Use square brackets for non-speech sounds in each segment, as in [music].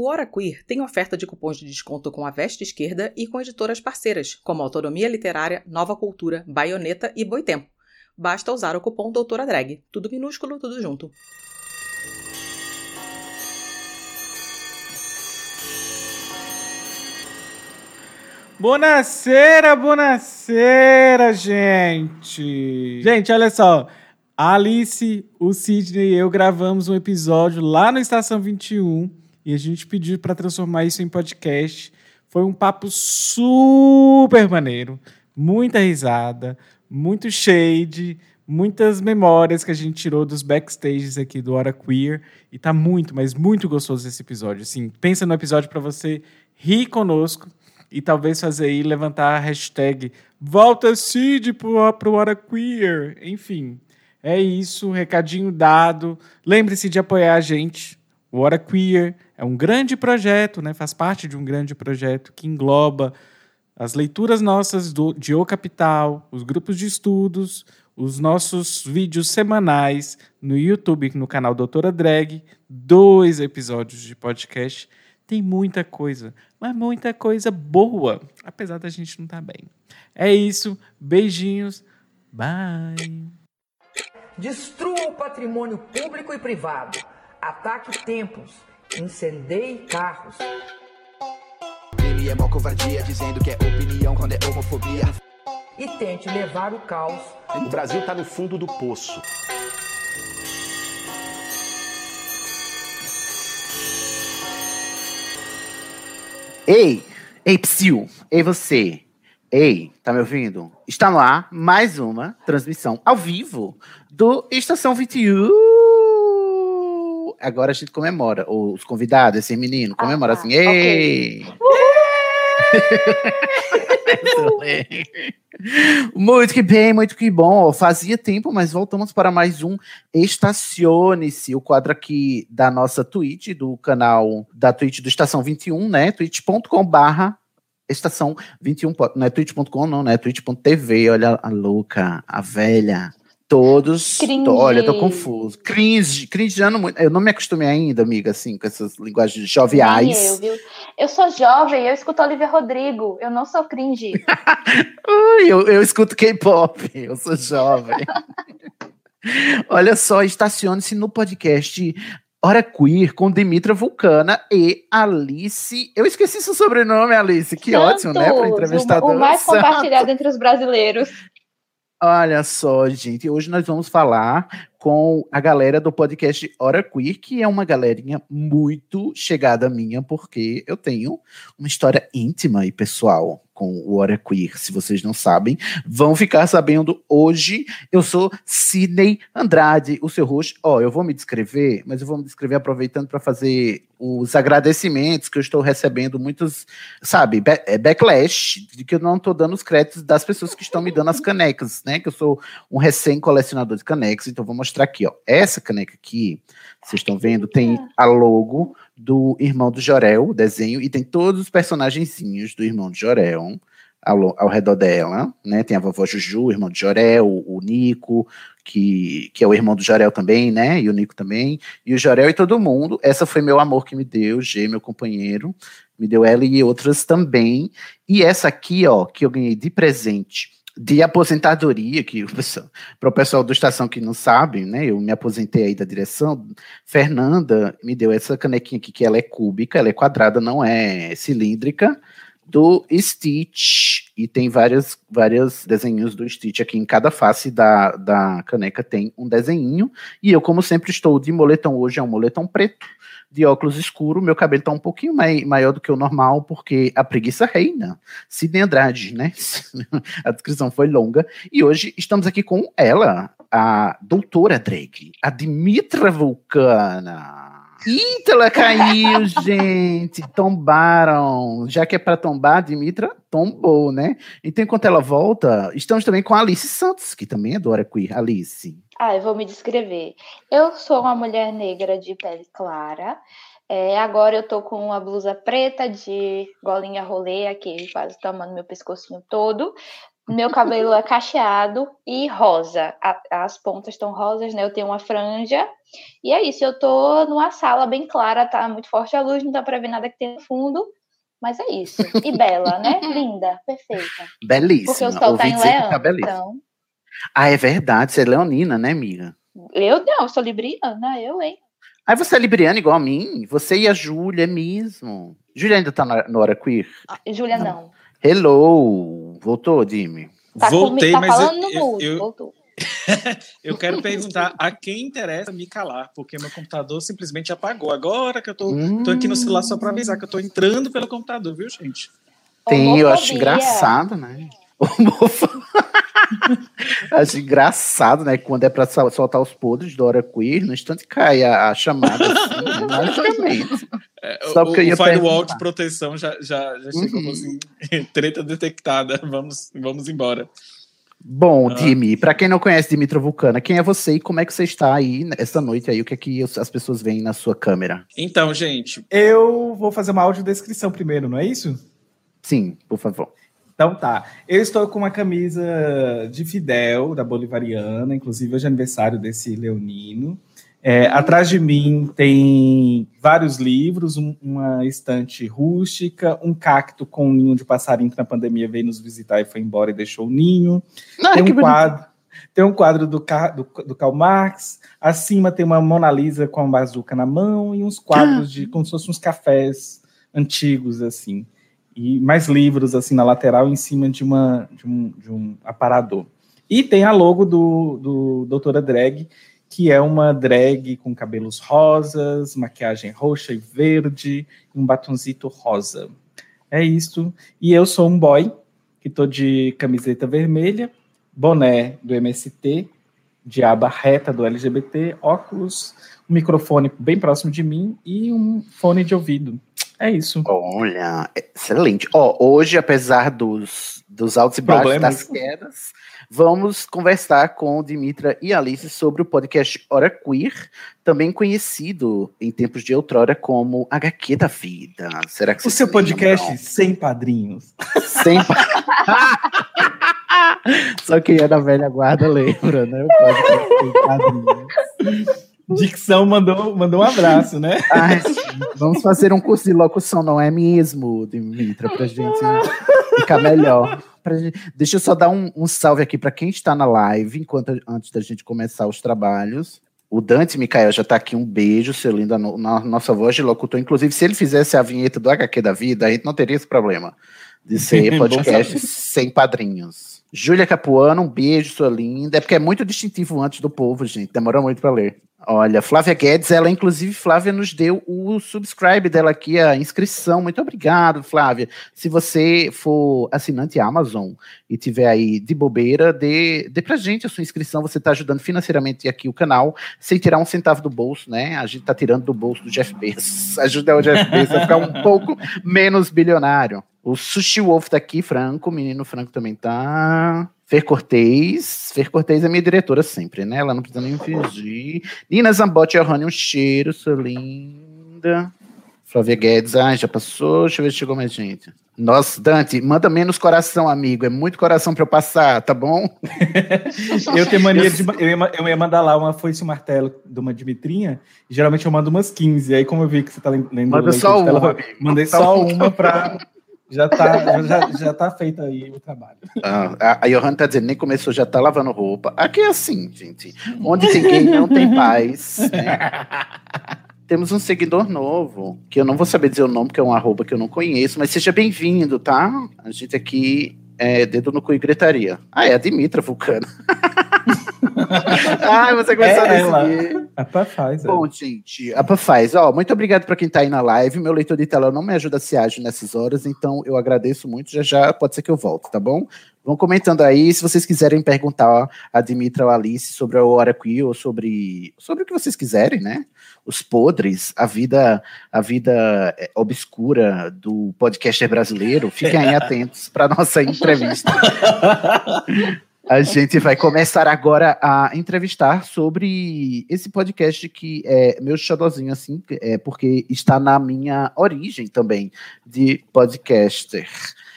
O Hora Queer tem oferta de cupons de desconto com a Veste Esquerda e com editoras parceiras, como Autonomia Literária, Nova Cultura, Baioneta e Boitempo. Basta usar o cupom Doutora Drag. Tudo minúsculo, tudo junto. Bonacera, bonacera, gente! Gente, olha só. A Alice, o Sidney e eu gravamos um episódio lá no Estação 21 e a gente pediu para transformar isso em podcast. Foi um papo super maneiro, muita risada, muito shade, muitas memórias que a gente tirou dos backstages aqui do Hora Queer e tá muito, mas muito gostoso esse episódio. Assim, pensa no episódio para você rir conosco e talvez fazer aí levantar a hashtag Volta Cid pro, pro Hora Queer. Enfim, é isso, recadinho dado. Lembre-se de apoiar a gente. O Hora Queer é um grande projeto, né? faz parte de um grande projeto que engloba as leituras nossas do, de O Capital, os grupos de estudos, os nossos vídeos semanais no YouTube, no canal Doutora Drag, dois episódios de podcast. Tem muita coisa, mas muita coisa boa, apesar da gente não estar tá bem. É isso, beijinhos, bye! Destrua o patrimônio público e privado, ataque templos, incendeie carros. Ele é mó covardia, dizendo que é opinião quando é homofobia. E tente levar o caos. O Brasil tá no fundo do poço. Ei, ei, psiu, ei você, ei, tá me ouvindo? Está no ar mais uma transmissão ao vivo do Estação 21 agora a gente comemora. Os convidados, esse menino, comemora ah, assim. Ei! Okay. [laughs] muito que bem, muito que bom. Fazia tempo, mas voltamos para mais um Estacione-se, o quadro aqui da nossa Twitch, do canal da Twitch do Estação 21, né? twitch.com/barra estação 21, não é twitch.com, não, né? twitch.tv. Olha a louca, a velha. Todos. Tô, olha, tô confuso. Cringe, cringeando muito. Eu não me acostumei ainda, amiga, assim, com essas linguagens joviais. Eu, viu? Eu sou jovem, eu escuto Olivia Rodrigo. Eu não sou cringe. [laughs] Ui, eu, eu escuto K-pop, eu sou jovem. [laughs] olha só, estacione-se no podcast Hora Queer com Dimitra Vulcana e Alice. Eu esqueci seu sobrenome, Alice. Que Santos, ótimo, né? Para entrevistador. O, o mais compartilhado entre os brasileiros. [laughs] Olha só, gente, hoje nós vamos falar com a galera do podcast Hora Queer, que é uma galerinha muito chegada minha, porque eu tenho uma história íntima e pessoal com o Hora Queer, se vocês não sabem, vão ficar sabendo hoje. Eu sou Sidney Andrade, o seu host. Ó, oh, eu vou me descrever, mas eu vou me descrever aproveitando para fazer os agradecimentos que eu estou recebendo, muitos, sabe, é, backlash, de que eu não estou dando os créditos das pessoas que estão me dando as canecas, né? Que eu sou um recém-colecionador de canecas, então vou mostrar aqui, ó. Essa caneca aqui, vocês estão vendo, tem a logo do irmão do Jorel, o desenho, e tem todos os personagenzinhos do irmão do Jorel ao, ao redor dela, né? Tem a vovó Juju, o irmão do Jorel, o, o Nico, que, que é o irmão do Jorel também, né? E o Nico também, e o Jorel e todo mundo. Essa foi meu amor que me deu, G, meu companheiro, me deu ela e outras também. E essa aqui, ó, que eu ganhei de presente de aposentadoria, que para o pessoal do Estação que não sabe, né, eu me aposentei aí da direção, Fernanda me deu essa canequinha aqui, que ela é cúbica, ela é quadrada, não é cilíndrica, do Stitch, e tem várias, vários desenhos do Stitch aqui, em cada face da, da caneca tem um desenho, e eu, como sempre, estou de moletom hoje, é um moletom preto, de óculos escuro, meu cabelo tá um pouquinho mai, maior do que o normal, porque a preguiça reina. Sidney Andrade, né? [laughs] a descrição foi longa. E hoje estamos aqui com ela, a doutora Drake, a Dimitra Vulcana. Eita, ela caiu, [laughs] gente. Tombaram. Já que é para tombar, Dimitra tombou, né? Então, enquanto ela volta, estamos também com a Alice Santos, que também do Hora Queer. Alice. Ah, eu vou me descrever. Eu sou uma mulher negra de pele clara. É, agora eu tô com uma blusa preta de golinha rolê aqui, quase tomando meu pescocinho todo. Meu cabelo é cacheado e rosa. A- as pontas estão rosas, né? Eu tenho uma franja. E é isso, eu tô numa sala bem clara, tá muito forte a luz, não dá pra ver nada que tem no fundo. Mas é isso. E bela, né? [laughs] Linda, perfeita. Belíssima. Porque o sol tá Ouvi em que leão. tá belíssima. então, Ah, é verdade. Você é leonina, né, amiga? eu não, eu sou libriana, eu, hein? Aí você é libriana igual a mim? Você e a Júlia mesmo. Júlia ainda tá na, na hora queer? Júlia, não. Hello! Voltou, Dimi? Tá, Voltei, comi- tá mas eu- falando no eu- eu- voltou. [laughs] Eu quero perguntar a quem interessa me calar, porque meu computador simplesmente apagou. Agora que eu tô, tô aqui no celular só pra avisar que eu tô entrando pelo computador, viu, gente? Tem, eu acho Homofobia. engraçado, né? Homofo- [laughs] [laughs] acho engraçado, né? Quando é pra sol- soltar os podres do Hora Queer, no instante cai a, a chamada assim, né? [laughs] magicamente. Só o, porque eu o ia firewall perguntar. de proteção já, já, já chegou Uhum. assim, [laughs] treta detectada, vamos, vamos embora. Bom, Ah. Dimi, pra quem não conhece Dimitra Vulcana, quem é você e como é que você está aí essa noite aí? O que é que as pessoas veem na sua câmera? Então, gente, Eu vou fazer uma audiodescrição primeiro, não é isso? Sim, por favor. Então tá. Eu estou com uma camisa de Fidel, da Bolivariana, inclusive hoje é aniversário desse leonino. É, atrás de mim tem vários livros, um- uma estante rústica, um cacto com um ninho de passarinho que na pandemia veio nos visitar e foi embora e deixou o ninho. Não, tem um quadro, tem um quadro do, do, do Karl Marx. Acima tem uma Mona Lisa com uma bazuca na mão e uns quadros de como se fossem uns cafés antigos assim. E mais livros assim na lateral em cima de uma de um, de um aparador. E tem a logo do, do Doutora Drag, que é uma drag com cabelos rosas, maquiagem roxa e verde, um batonzito rosa. É isso. E eu sou um boy, que tô de camiseta vermelha, boné do MST, de aba reta do LGBT, óculos, um microfone bem próximo de mim e um fone de ouvido. É isso. Olha, excelente. Ó, hoje, apesar dos, dos altos e baixos, Problemas. das quedas, vamos conversar com Dimitra e Alice sobre o podcast Hora Queer, também conhecido em tempos de outrora como HQ da Vida. Será que O seu se podcast lembram? sem padrinhos. Sempre. [laughs] Só quem é da velha guarda lembra, né? O podcast sem padrinhos. Dicção mandou, mandou um abraço, né? [laughs] Ai, vamos fazer um curso de locução, não é mesmo, Dimitra, pra gente ficar melhor. Gente- Deixa eu só dar um, um salve aqui para quem está na live, enquanto antes da gente começar os trabalhos. O Dante Micael já está aqui, um beijo, seu lindo, no- na nossa voz de locutor. Inclusive, se ele fizesse a vinheta do HQ da vida, a gente não teria esse problema de ser [laughs] podcast sem padrinhos. Júlia Capuano, um beijo, sua linda. É porque é muito distintivo antes do povo, gente. Demora muito para ler. Olha, Flávia Guedes, ela inclusive, Flávia nos deu o subscribe dela aqui, a inscrição. Muito obrigado, Flávia. Se você for assinante Amazon e tiver aí de bobeira, dê, dê pra gente a sua inscrição. Você está ajudando financeiramente aqui o canal, sem tirar um centavo do bolso, né? A gente tá tirando do bolso do Jeff Bezos. [laughs] Ajuda o Jeff Bezos a ficar um pouco menos bilionário. O Sushi Wolf tá aqui, Franco, o menino Franco também tá. Fer Cortez. Fer Cortez é minha diretora sempre, né? Ela não precisa nem fingir. Nina Zambotti Rony, um cheiro, sua linda. Flávia Guedes, ai, já passou. Deixa eu ver se chegou mais gente. Nossa, Dante, manda menos coração, amigo. É muito coração pra eu passar, tá bom? [laughs] Eu tenho mania de. Eu ia, eu ia mandar lá uma foice e um martelo de uma Dimitrinha. E geralmente eu mando umas 15. Aí, como eu vi que você tá lendo Manda só uma. Mandei Só uma. uma pra. Já tá, já, já tá feito aí o trabalho. Ah, a, Johanna tá dizendo, nem começou, já tá lavando roupa. Aqui é assim, gente. Onde tem gay não tem paz. né? [laughs] Temos um seguidor novo, que eu não vou saber dizer o nome, porque é um arroba que eu não conheço, mas seja bem-vindo, tá? A gente aqui é dedo no cu e gritaria. Ah, é a Dimitra Vulcano. [laughs] Ai, você começou É a decidir. A é. Bom, gente, a faz. Ó, muito obrigado para quem tá aí na live. Meu leitor de tela não me ajuda a ser ágil nessas horas, então eu agradeço muito. Já já pode ser que eu volte, tá bom? Vão comentando aí, se vocês quiserem perguntar a Dimitra ou a Alice sobre a Hora Queer ou sobre, sobre o que vocês quiserem, né? Os podres, a vida, a vida é, obscura do podcaster brasileiro, fiquem aí [laughs] atentos para nossa entrevista. [laughs] A gente vai começar agora a entrevistar sobre esse podcast que é meu xodózinho, assim, é porque está na minha origem também de podcaster.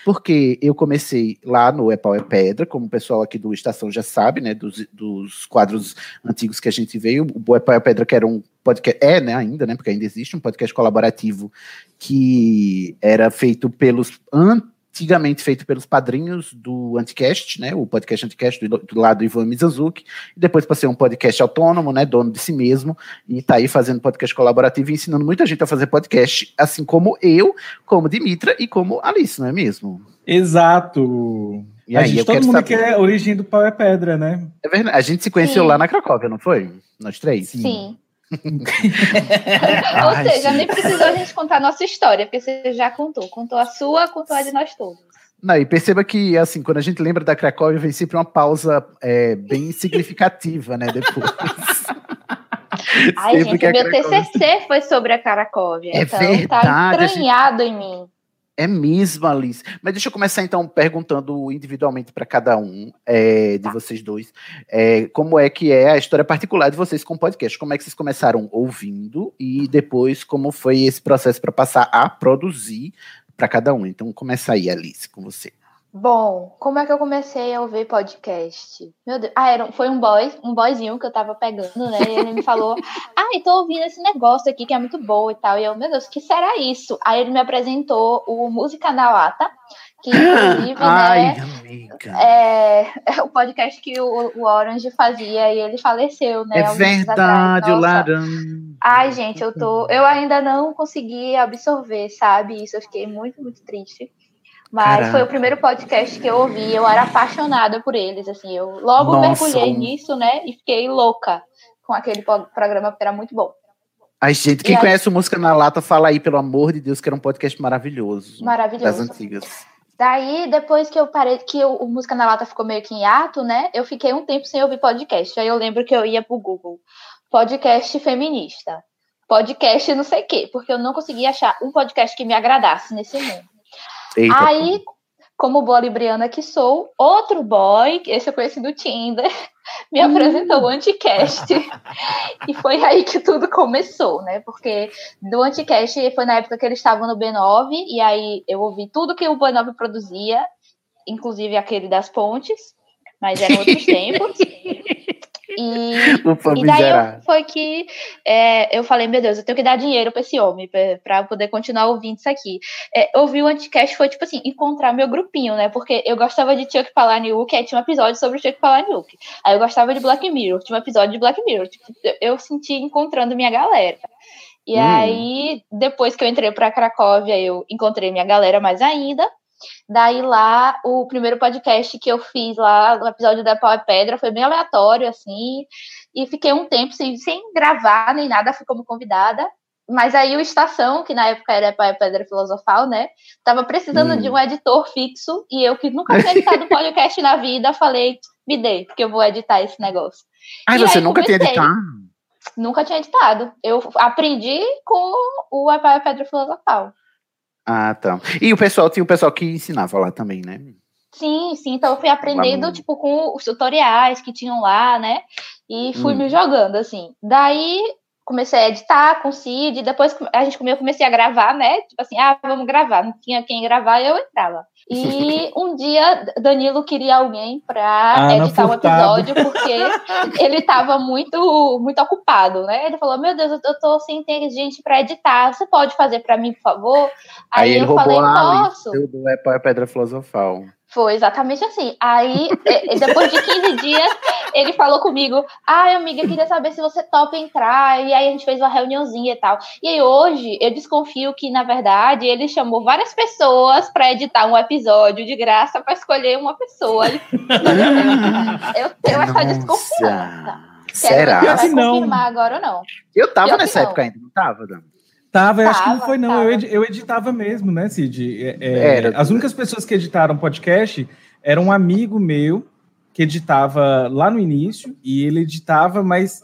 Porque eu comecei lá no É Pau é Pedra, como o pessoal aqui do Estação já sabe, né, dos, dos quadros antigos que a gente veio, o É Pau é Pedra que era um podcast, é, né, ainda, né, porque ainda existe um podcast colaborativo que era feito pelos antigamente feito pelos padrinhos do Anticast, né, o podcast Anticast do, do lado do Ivan Mizanzuki, e depois para ser um podcast autônomo, né, dono de si mesmo, e tá aí fazendo podcast colaborativo e ensinando muita gente a fazer podcast, assim como eu, como Dimitra e como Alice, não é mesmo? Exato. E a aí, gente, eu todo quero mundo saber. quer a origem do pau é pedra, né? É verdade, a gente se conheceu Sim. lá na Cracóvia, não foi? Nós três? Sim. Ai, [laughs] Ou seja, nem precisou a gente contar a nossa história, porque você já contou. Contou a sua, contou a de nós todos. Não, e perceba que, assim, quando a gente lembra da Cracóvia, vem sempre uma pausa é, bem significativa, né, depois. Ai, Sempre gente, meu Cracóvia- TCC foi sobre a Caracóvia. É então verdade, a tá gente- entranhado em mim. É mesmo, Alice. Mas deixa eu começar então perguntando individualmente para cada um é, de vocês dois, é, como é que é a história particular de vocês com o podcast? Como é que vocês começaram ouvindo e depois como foi esse processo para passar a produzir para cada um? Então começa aí, Alice, com você. Bom, como é que eu comecei a ouvir podcast? Meu Deus. Ah, era, foi um boy, um boyzinho que eu tava pegando, né? E ele me falou: [laughs] Ai, tô ouvindo esse negócio aqui que é muito bom e tal. E eu, meu Deus, o que será isso? Aí ele me apresentou o Música na Lata, que inclusive, [laughs] Ai, né? amiga. É, é o podcast que o, o Orange fazia e ele faleceu, né? É verdade, o laranja. Ai, gente, eu tô. Eu ainda não consegui absorver, sabe? Isso eu fiquei muito, muito triste. Mas Caraca. foi o primeiro podcast que eu ouvi, eu era apaixonada por eles, assim, eu logo Nossa, mergulhei um- nisso, né? E fiquei louca com aquele programa porque era muito bom. Ai, gente, quem E aí- conhece o Música na Lata, fala aí, pelo amor de Deus, que era um podcast maravilhoso. Das Maravilhoso. antigas. Daí, depois que eu parei, que o, o Música na Lata ficou meio que em ato, né? Eu fiquei um tempo sem ouvir podcast. Aí eu lembro que eu ia pro Google. Podcast feminista. Podcast não sei o quê. Porque eu não conseguia achar um podcast que me agradasse nesse mundo. Eita, Aí, como boa libriana que sou, outro boy, esse eu conheci do Tinder, [laughs] me apresentou o Anticast. [laughs] e foi aí que tudo começou, né? Porque do Anticast foi na época que eles estavam no B9, e aí eu ouvi tudo que o B9 produzia, inclusive aquele das pontes, mas eram outros [laughs] tempos. E [laughs] e daí eu, foi que é, eu falei, meu Deus, eu tenho que dar dinheiro pra esse homem, pra- pra poder continuar ouvindo isso aqui. É, ouvir o Anticast foi, tipo assim, encontrar meu grupinho, né? Porque eu gostava de Chuck Palahniuk, aí tinha um episódio sobre o Chuck Palahniuk. Aí eu gostava de Black Mirror, tinha um episódio de Black Mirror. Tipo, eu- senti encontrando minha galera. E Hum. aí, depois que eu entrei pra Cracóvia, eu encontrei minha galera mais ainda. Daí lá, o primeiro podcast que eu fiz lá, no episódio da Pau é Pedra, foi bem aleatório, assim. E fiquei um tempo sem, sem gravar nem nada, fui como convidada. Mas aí o Estação, que na época era Pau é Pedra Filosofal, né? Tava precisando Hum. de um editor fixo. E eu, que nunca tinha editado [laughs] podcast na vida, falei, me dê, porque eu vou editar esse negócio. E você aí nunca tinha editado? Nunca tinha editado. Eu aprendi com o Pau é Pedra Filosofal. Ah, tá. E o pessoal, tinha o pessoal que ensinava lá também, né? Sim, sim. Então eu fui aprendendo, no- tipo, com os tutoriais que tinham lá, né? E fui Hum. me jogando, assim. Daí comecei a editar com o Cid, depois a gente eu comecei a gravar, né? Tipo assim, ah, vamos gravar. Não tinha quem gravar, eu entrava. E [laughs] um dia Danilo queria alguém pra Ana editar um episódio, porque [laughs] ele tava muito, muito ocupado, né? Ele falou, meu Deus, eu tô sem ter gente pra editar. Você pode fazer pra mim, por favor? Aí, ele eu falei. Alice do é Pedra Filosofal. Foi exatamente assim. Aí, depois de 15 dias, ele falou comigo: Ai, amiga, eu queria saber se você topa entrar. E aí a gente fez uma reuniãozinha e tal. E aí hoje eu desconfio que, na verdade, ele chamou várias pessoas para editar um episódio de graça para escolher uma pessoa. Eu tenho essa desconfiança. Será? Se vai confirmar agora ou não. Eu tava que nessa não. época ainda, não tava, Dan? Tava, eu acho que não foi, não. tava. Eu, edi- eu editava mesmo, né, Cid? É, é, Era. As únicas pessoas que editaram podcast era um amigo meu que editava lá no início, e ele editava, mas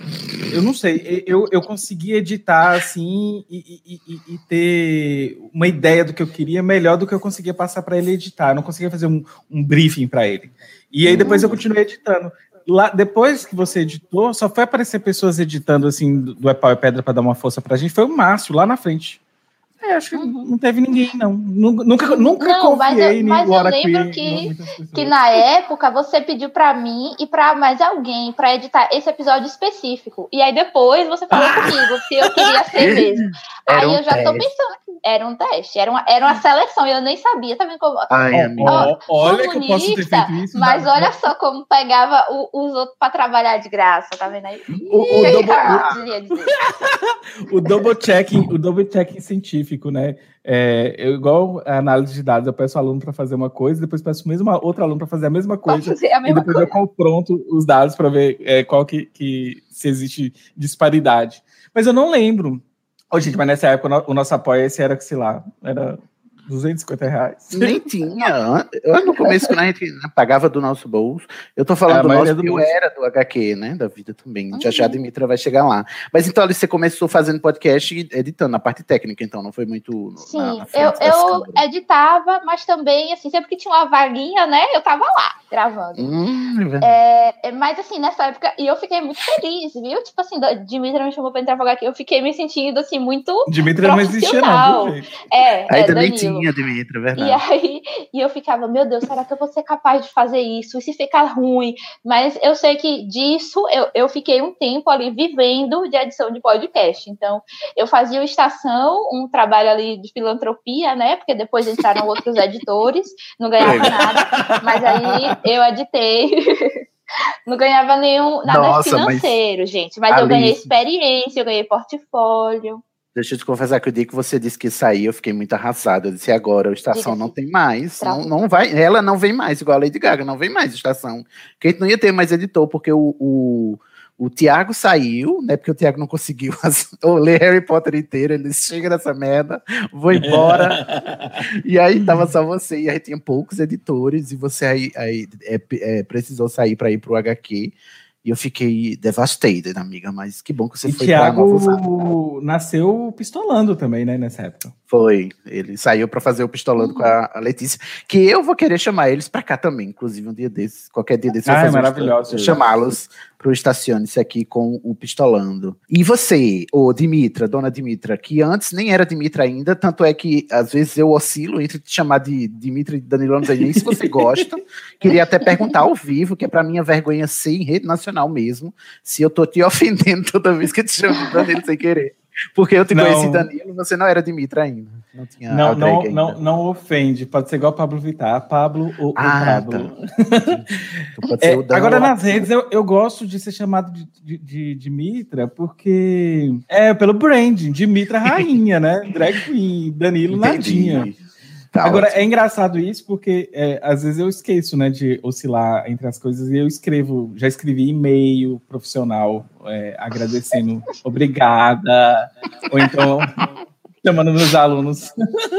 eu não sei, eu, eu conseguia editar assim e, e- e- e ter uma ideia do que eu queria melhor do que eu conseguia passar para ele editar. Eu não conseguia fazer um, um briefing para ele. E aí depois eu continuei editando. Lá, depois que você editou, só foi aparecer pessoas editando assim do do É Pau é Pedra para dar uma força pra gente, foi o Márcio lá na frente. É, acho que não teve ninguém, não. Nunca, nunca, Não, mas eu- confiei em mas eu lembro que-. Que na época você pediu pra mim e pra mais alguém pra editar esse episódio específico. E aí depois você falou comigo se eu queria ser [laughs] mesmo. Era aí um eu já tô teste. pensando que era um teste, era uma, era uma seleção, e eu nem sabia, tá vendo como. Ai, amiga. Ó, olha que eu posso ter comunista, feito isso. Mas né? olha só como pegava o- os outros pra trabalhar de graça, tá vendo aí? O, o double, Ah, [laughs] o double checking, o double checking científico, né? É, eu, igual a análise de dados, eu peço ao aluno para fazer uma coisa, depois peço o mesmo outro aluno para fazer a mesma coisa, a e mesma depois coisa. eu confronto os dados para ver é, qual que, que se existe disparidade. Mas eu não lembro. Ô, gente, mas nessa época o o nosso apoio esse era, sei lá, era 250 reais. Nem [laughs] tinha. Eu, no começo, quando a gente pagava do nosso bolso, eu tô É, falando do maioria nosso, do que eu era do HQ, né? Da vida também. Já já a Dimitra vai chegar lá. Mas então, ali, você começou fazendo podcast e editando na parte técnica, então, não foi muito. Sim, na- na eu, eu editava, mas também, assim, sempre que tinha uma vaguinha, né, eu tava lá, gravando. Hum, é. É, é, mas assim, nessa época, e eu fiquei muito feliz, viu? Tipo assim, Dimitra me chamou pra entrar pra aqui, eu fiquei me sentindo assim, muito. Dimitri não existia, não, viu? É, é Ainda nem Danilo. tinha, É verdade. E aí, e eu ficava, meu Deus, será que eu vou ser capaz de fazer isso? E se ficar ruim? Mas eu sei que disso eu, eu fiquei um tempo ali vivendo de edição de podcast. Então, eu fazia o Estação, um trabalho ali de filantropia, né? Porque depois entraram [laughs] outros editores, não ganhava nada. Mas aí eu editei. [laughs] Não ganhava nenhum nada Nossa, mas- financeiro, gente. Mas eu ganhei experiência, eu ganhei portfólio. Deixa eu te confessar que o dia que você disse que saiu, eu fiquei muito arrasada. Eu disse, agora, a estação não tem mais. Não, não vai, ela não vem mais, igual a Lady Gaga, não vem mais estação. Porque a gente não ia ter mais editor, porque o, o, o Tiago saiu, né? Porque o Tiago não conseguiu [laughs] ler Harry Potter inteiro. Ele disse, chega dessa merda, vou embora. e aí tava só você, e aí tinha poucos editores, e você aí, aí é, é, precisou sair para ir pro HQ. E eu fiquei devastated, amiga, mas que bom que você E foi pra Nova Usada. Thiago nasceu pistolando também, né, nessa época. Foi. Ele saiu pra fazer o pistolando com a, a Letícia. Que eu vou querer chamar eles pra cá também, inclusive um dia desses. Qualquer dia desses eu Ah, vou é um maravilhoso. esta- chamá-los pro Estacione-se aqui com o pistolando. E você, ô Dimitra, dona Dimitra, que antes nem era Dimitra ainda, tanto é que às vezes eu oscilo entre te chamar de Dimitra e Danilo, não sei nem se você gosta. [laughs] Queria até perguntar ao vivo, que é pra minha vergonha ser em rede nacional mesmo, se eu tô te [laughs] ofendendo toda vez que eu te chamo de Danilo sem querer. Porque eu te Não. conheci Danilo, você não era Dimitra ainda. Não tinha Não, não, ego não, ainda. não ofende, pode ser igual Pablo Vittar, Pablo ou, Ah, Pablo. [laughs] Pode É, agora, nas redes, eu, eu gosto de ser chamado de, de, de, de Mitra, porque é pelo branding, de Mitra rainha, né? Drag queen, Danilo Entendi. nadinha. Tá Agora, ótimo. é engraçado isso porque é, às vezes eu esqueço, né, de oscilar entre as coisas e eu escrevo, já escrevi e-mail profissional é, agradecendo, [laughs] obrigada, ou então chamando meus alunos,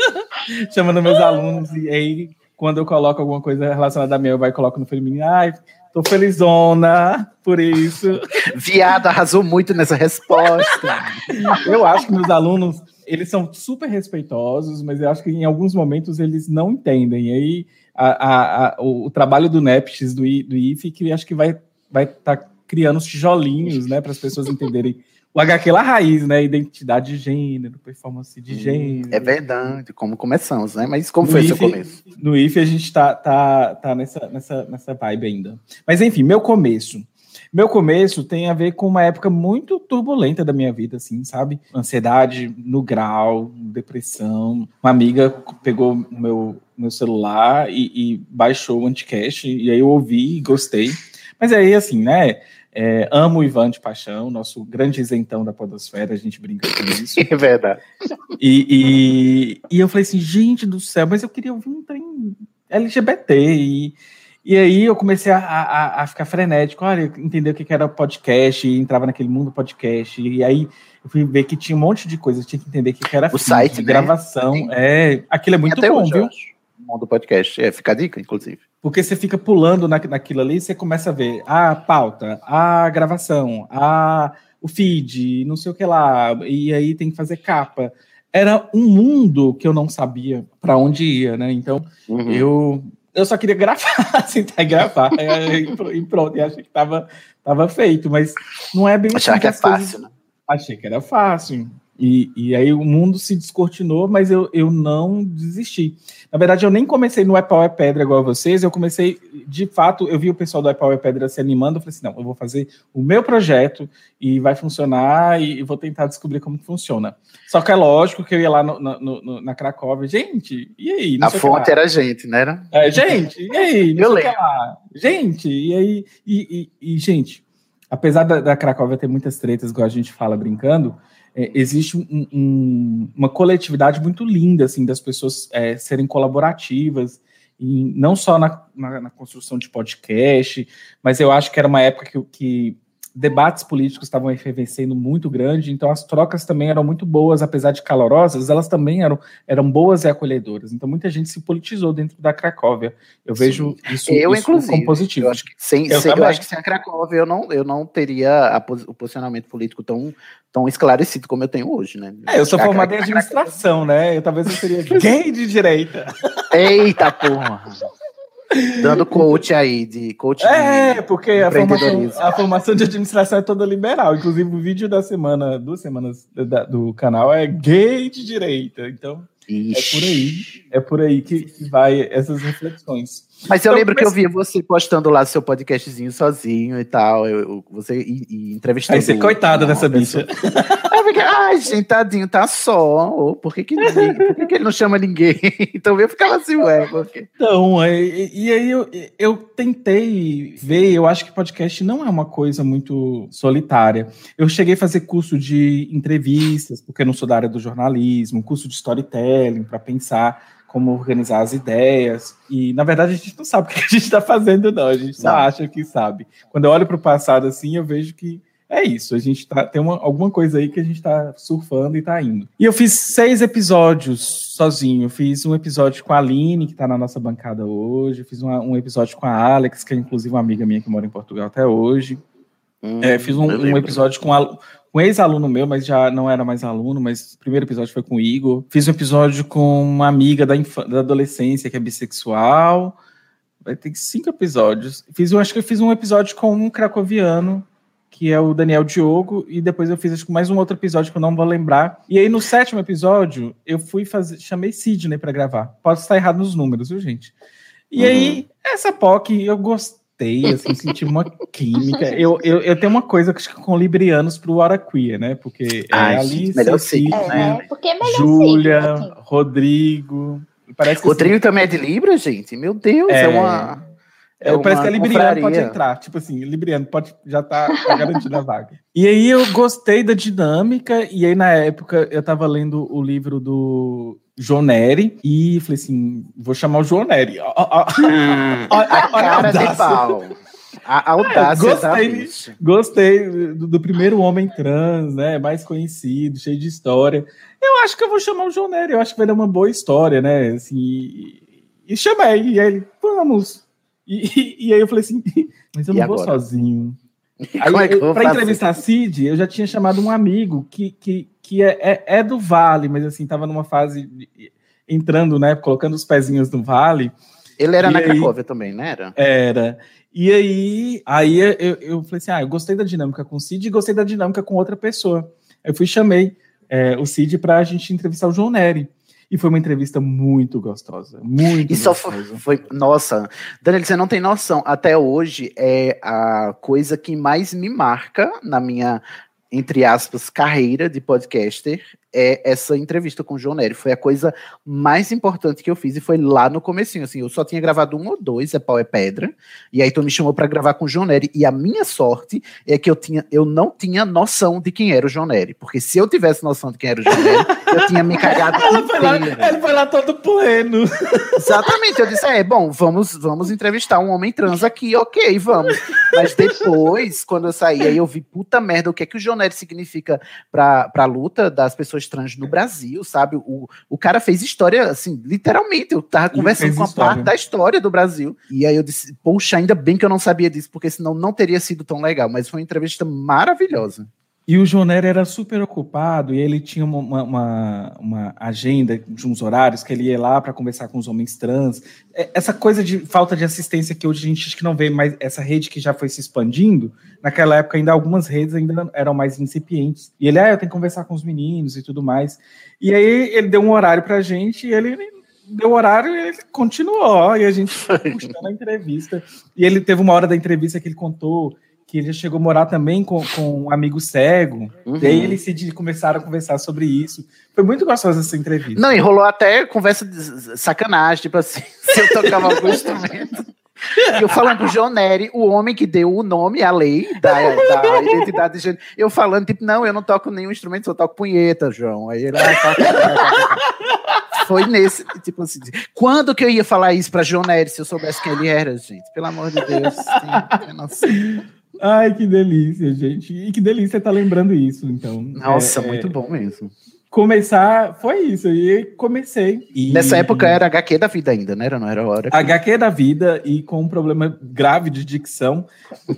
[laughs] chamando meus alunos e aí quando eu coloco alguma coisa relacionada a mim, eu vai e coloco no feminino, ai, tô felizona por isso. Viado arrasou muito nessa resposta. [laughs] Eu acho que meus alunos, eles são super respeitosos, mas eu acho que em alguns momentos eles não entendem. E aí, a- a- a- o, o trabalho do NEPTs, do, I- do IFE, que acho que vai estar vai tá criando os tijolinhos, né, para as pessoas entenderem o HQ lá raiz, né, identidade de gênero, performance de gênero. é verdade, como começamos, né? Mas como No foi o seu começo? No IFE a gente tá, tá, tá nessa, nessa, nessa vibe ainda. Mas enfim, meu começo. Meu começo tem a ver com uma época muito turbulenta da minha vida, assim, sabe? Ansiedade no grau, depressão. Uma amiga pegou o meu, meu celular e, e baixou o Anticast, e aí eu ouvi e gostei. Mas aí, assim, né? é, amo o Ivan de paixão, nosso grande isentão da podosfera, a gente brinca com isso. [laughs] É verdade. E, e, e eu falei assim, gente do céu, mas eu queria ouvir um trem LGBT. E, e aí eu comecei a, a, a ficar frenético, olha, entender o que era podcast, e entrava naquele mundo podcast. E aí eu fui ver que tinha um monte de coisa, eu tinha que entender o que era O site, né? gravação. Sim. É, aquilo é muito Até bom, hoje, viu? mundo podcast. É, fica a dica, inclusive. Porque você fica pulando na, naquilo ali e você começa a ver a pauta, a gravação, a, o feed, não sei o que lá, e aí tem que fazer capa. Era um mundo que eu não sabia para onde ia, né? Então Uhum. eu, eu só queria gravar, [laughs] sentar e gravar, e pr- pronto, e achei que tava, tava feito, mas não é bem Achar assim que é as coisas- fácil, né? Achei que era fácil. E, e aí o mundo se descortinou, mas eu, eu não desisti. Na verdade, eu nem comecei no Pau é Pedra igual a vocês, eu comecei, de fato, eu vi o pessoal do Pau é Pedra se animando, eu falei assim, não, eu vou fazer o meu projeto e vai funcionar e, e vou tentar descobrir como funciona. Só que é lógico que eu ia lá no, no, no, na Cracóvia, gente, e aí? a fonte era a gente, né? Era? É, gente, e aí? [laughs] Não eu lá. Gente, e aí? E, e, e gente, apesar da, da Cracóvia ter muitas tretas, igual a gente fala brincando, é, existe um, um, uma coletividade muito linda, assim, das pessoas é, serem colaborativas, e não só na, na, na, construção de podcast, mas eu acho que era uma época que, que debates políticos estavam efervescendo muito grande, então as trocas também eram muito boas, apesar de calorosas, elas também eram, eram boas e acolhedoras. Então muita gente se politizou dentro da Cracóvia. Eu Sim. vejo isso, eu, isso inclusive, como positivo. Eu acho que sem, eu, sem, eu acho que sem a Cracóvia eu não, eu não teria a, o posicionamento político tão, tão esclarecido como eu tenho hoje, né? É, eu sou a, formado em administração, né? Eu talvez eu seria [laughs] gay de direita. Eita porra! Dando coach aí, de coach É, de porque a formação, a formação de administração é toda liberal. Inclusive, o vídeo da semana, duas semanas da, do canal é gay de direita. Então, Ixi. é por aí. É por aí que, que vai essas reflexões. Mas eu então, lembro que eu vi você postando lá seu podcastzinho sozinho e tal. Eu, você e, e entrevistando. Aí você, coitada dessa bicha. [laughs] Aí fiquei, ai, gente, tadinho, tá só. Por que, que, por que, que ele não chama ninguém? [laughs] Então eu ficava assim, ué, porque... Então, e, e aí eu, eu tentei ver, eu acho que podcast não é uma coisa muito solitária. Eu cheguei a fazer curso de entrevistas, porque eu não sou da área do jornalismo, curso de storytelling para pensar como organizar as ideias. E, na verdade, a gente não sabe o que a gente está fazendo, não. A gente só não. acha que sabe. Quando eu olho para o passado assim, eu vejo que é isso. A gente tá, tem uma, alguma coisa aí que a gente está surfando e está indo. E eu fiz seis episódios sozinho. Eu fiz um episódio com a Aline, que está na nossa bancada hoje. Eu fiz uma, um episódio com a Alex, que é inclusive uma amiga minha que mora em Portugal até hoje. Hum, é, fiz um, um, episódio com a, um ex-aluno meu, mas já não era mais aluno, mas o primeiro episódio foi com o Igor. Fiz um episódio com uma amiga da, da adolescência que é bissexual. Vai ter cinco episódios. Fiz, eu acho que eu fiz um episódio com um cracoviano, que é o Daniel Diogo, e depois eu fiz acho que mais um outro episódio que eu não vou lembrar. E aí no sétimo episódio, eu fui fazer, chamei Sidney para gravar. Pode estar errado nos números, viu, gente? E uhum. aí, essa POC, eu gostei gostei, assim, senti uma química. Eu, eu, eu tenho uma coisa com librianos pro Queer, né? Porque é Ai, Alice, melhor Cid, é, né? Porque é melhor Júlia, assim. Rodrigo. Parece Rodrigo assim, também é de Libra, gente? Meu Deus, é, é uma. É, é parece que é Libriano, confraria. pode entrar. Tipo assim, Libriano pode, já tá, tá garantida a vaga. E aí eu gostei da dinâmica, e aí na época eu tava lendo o livro do João Neri e falei assim: vou chamar o João Neri. Hum, a cara de pau. A audácia é, gostei, gostei do, do, primeiro homem trans, né? Mais conhecido, cheio de história. Eu acho que eu vou chamar o João Neri, eu acho que vai dar uma boa história, né? Assim, e, e chamei, e aí ele, vamos. E, e, e, aí eu falei assim, [laughs] mas eu não vou sozinho. [laughs] Aí, é para entrevistar a Cid, eu já tinha chamado um amigo que, que, que é, é, é, do Vale, mas assim, tava numa fase de, entrando, né? Colocando os pezinhos no Vale. Ele era na aí, Cracóvia também, né? Era. Era. E aí, aí eu, eu falei assim: ah, eu gostei da dinâmica com o Cid e gostei da dinâmica com outra pessoa. Eu fui chamei é, o Cid para a gente entrevistar o João Neri. E foi uma entrevista muito gostosa. Muito E só foi, foi, Nossa, Daniel, você não tem noção. Até hoje é a coisa que mais me marca na minha entre aspas, carreira de podcaster é essa entrevista com o João Nery. Foi a coisa mais importante que eu fiz e foi lá no comecinho, assim, eu só tinha gravado um ou dois, é pau é pedra, e aí tu me chamou para gravar com o João Nery, e a minha sorte é que eu tinha, eu não tinha noção de quem era o João Nery, porque se eu tivesse noção de quem era o João Nery, [laughs] eu tinha me cagado Ela foi lá, Ele foi lá todo pleno. Exatamente, eu disse, é, bom, vamos, vamos entrevistar um homem trans aqui, ok, vamos. Mas depois, quando eu saí, aí eu vi, puta merda, o que é que o João Nery significa pra, pra luta das pessoas pessoas trans no Brasil, sabe? O, o cara fez história, assim, literalmente. Eu tava conversando com a parte da história do Brasil. E aí eu disse, poxa, ainda bem que eu não sabia disso, porque senão não teria sido tão legal. Mas foi uma entrevista maravilhosa. E o João Nery era super ocupado e ele tinha uma, uma, uma agenda de uns horários que ele ia lá para conversar com os homens trans. É, essa coisa de falta de assistência que hoje a gente que não vê mais, essa rede que já foi se expandindo, naquela época ainda algumas redes ainda eram mais incipientes. E ele, ah, eu tenho que conversar com os meninos e tudo mais. E aí ele deu um horário pra gente e ele deu horário e ele continuou. E a gente [laughs] puxando a entrevista. E ele teve uma hora da entrevista que ele contou que ele já chegou a morar também com, com um amigo cego. Uhum. E aí eles se começaram a conversar sobre isso. Foi muito gostosa essa entrevista. Não, e rolou até conversa de sacanagem, tipo assim, [laughs] se eu tocava algum instrumento. Eu falando pro João Nery, o homem que deu o nome à lei da, da identidade de gênero. Eu falando, tipo, não, eu não toco nenhum instrumento, só toco punheta, João. Aí ele. Ah, Foi nesse, tipo assim. Quando que eu ia falar isso pra João Nery se eu soubesse quem ele era, gente? Pelo amor de Deus. Sim, Ai, que delícia, gente. E que delícia estar tá lembrando isso, então. Nossa, é, muito é... bom mesmo começar foi isso. E comecei. E... Nessa época era HQ da vida ainda, né? Não era hora. Que... HQ da vida e com um problema grave de dicção,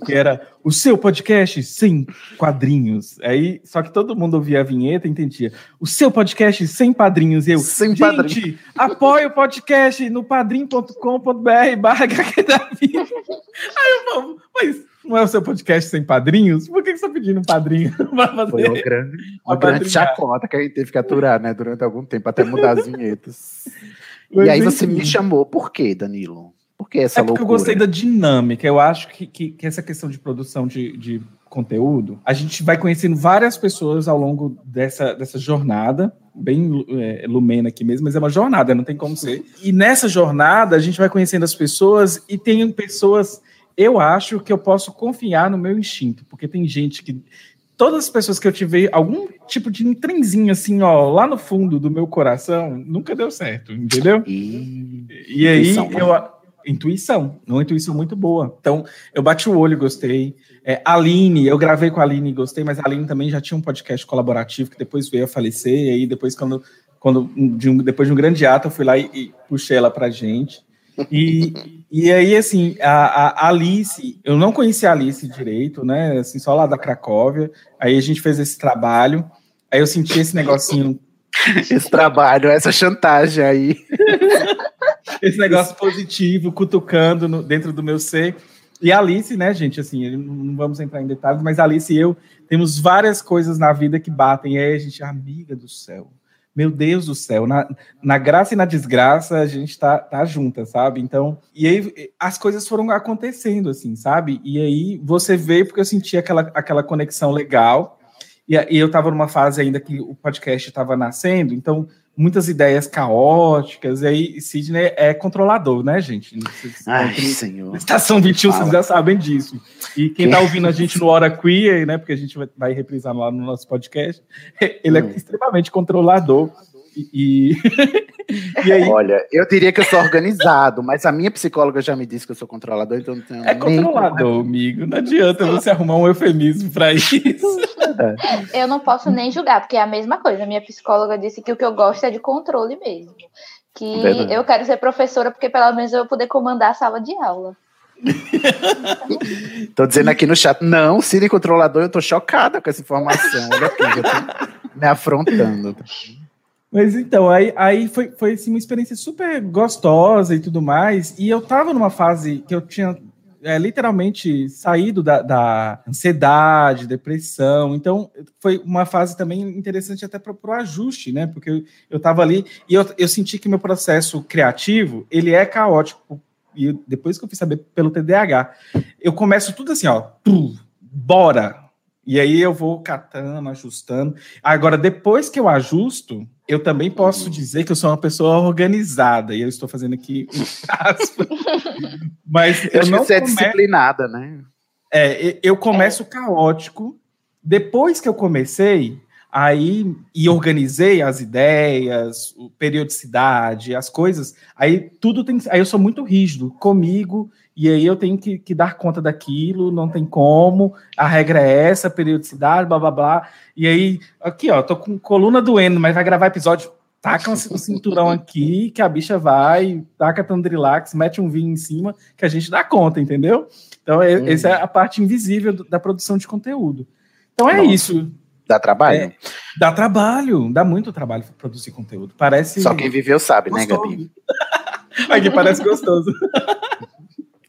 que era o seu podcast sem quadrinhos. Aí, só que todo mundo ouvia a vinheta e entendia. O seu podcast sem padrinhos. E eu, sem gente, [laughs] apoia o podcast no padrim.com.br barra HQ da vida. Aí eu falo, mas não é o seu podcast sem padrinhos? Por que você está pedindo um padrinho [laughs] fazer? Foi uma grande, uma grande chacota que a gente teve que aturar, né? Durante algum tempo, até mudar as vinhetas. [laughs] e aí você me chamou, por quê, Danilo? Por que essa é porque loucura? eu gostei da dinâmica. Eu acho que, que, que essa questão de produção de, de conteúdo, a gente vai conhecendo várias pessoas ao longo dessa, dessa jornada, bem é, lumena aqui mesmo, mas é uma jornada, não tem como ser. E nessa jornada, a gente vai conhecendo as pessoas e tem pessoas eu acho que eu posso confiar no meu instinto, porque tem gente que. Todas as pessoas que eu tive algum tipo de trenzinho assim, ó, lá no fundo do meu coração, nunca deu certo, entendeu? E, e aí né? eu. Intuição, uma intuição muito boa. Então, eu bati o olho, gostei. É, Aline, eu gravei com a Aline e gostei, mas a Aline também já tinha um podcast colaborativo que depois veio a falecer, e aí depois, quando, quando de um, depois de um grande ato, eu fui lá e, e puxei ela pra gente. E, e aí, assim, a, a, Alice, eu não conhecia a Alice direito, né? Assim, só lá da Cracóvia. Aí a gente fez esse trabalho. Aí eu senti esse negocinho. [laughs] Esse trabalho, essa chantagem aí. [laughs] esse negócio positivo, cutucando no, dentro do meu ser. E a Alice, né, gente, assim, não vamos entrar em detalhes, mas a Alice e eu temos várias coisas na vida que batem. E aí a gente, amiga do céu, meu Deus do céu, na, na graça e na desgraça a gente tá, tá junta, sabe? Então, e aí as coisas foram acontecendo, assim, sabe? E aí você veio porque eu senti aquela, aquela conexão legal, e, e eu tava numa fase ainda que o podcast estava nascendo, então muitas ideias caóticas, e aí Sidney é controlador, né, gente? Ai, senhor. Estação 21, Fala. vocês já sabem disso. E quem tá ouvindo a gente no Hora Queer, né, porque a gente vai, vai reprisar lá no nosso podcast, [laughs] ele é hum. extremamente controlador. E, [laughs] e aí... Olha, eu diria que eu sou organizado, mas a minha psicóloga já me disse que eu sou controlador, então não tenho É controlador, amigo. Não adianta você arrumar um eufemismo para [laughs] isso. Eu não posso nem julgar, porque é a mesma coisa. A minha psicóloga disse que o que eu gosto é de controle mesmo. Que Verdade. eu quero ser professora porque pelo menos eu vou poder comandar a sala de aula. [laughs] tô dizendo aqui no chat, não, Siri controlador, eu tô chocada com essa informação. Olha aqui, eu tô me afrontando. Mas então, aí, aí foi, foi assim, uma experiência super gostosa e tudo mais. E eu tava numa fase que eu tinha é, literalmente saído da, da, ansiedade, depressão. Então, foi uma fase também interessante até para o ajuste, né? Porque eu, eu tava ali e eu, eu senti que meu processo criativo, ele é caótico. E depois que eu fui saber pelo TDAH, eu começo tudo assim, ó, bora, e aí eu vou catando, ajustando. Agora, depois que eu ajusto, eu também posso dizer que eu sou uma pessoa organizada. E eu estou fazendo aqui um aspas. [laughs] Mas eu, eu não você come... é disciplinada, né? É, eu começo é. caótico. Depois que eu comecei, aí e organizei as ideias, periodicidade, as coisas, aí tudo tem. Aí eu sou muito rígido comigo e aí eu tenho que, que, dar conta daquilo, não tem como, a regra é essa, periodicidade, blá blá blá. E aí, aqui, ó, tô com coluna doendo, mas vai gravar episódio, taca um cinturão aqui, que a bicha vai, taca Tandrilax, mete um vinho em cima, que a gente dá conta, entendeu? Então, é, hum. essa é a parte invisível da produção de conteúdo. Então é Nossa. isso. Dá trabalho. É, dá trabalho, dá muito trabalho produzir conteúdo. Parece. Só quem viveu sabe, né, gostoso. Gabi? [laughs] Aqui parece gostoso. [laughs]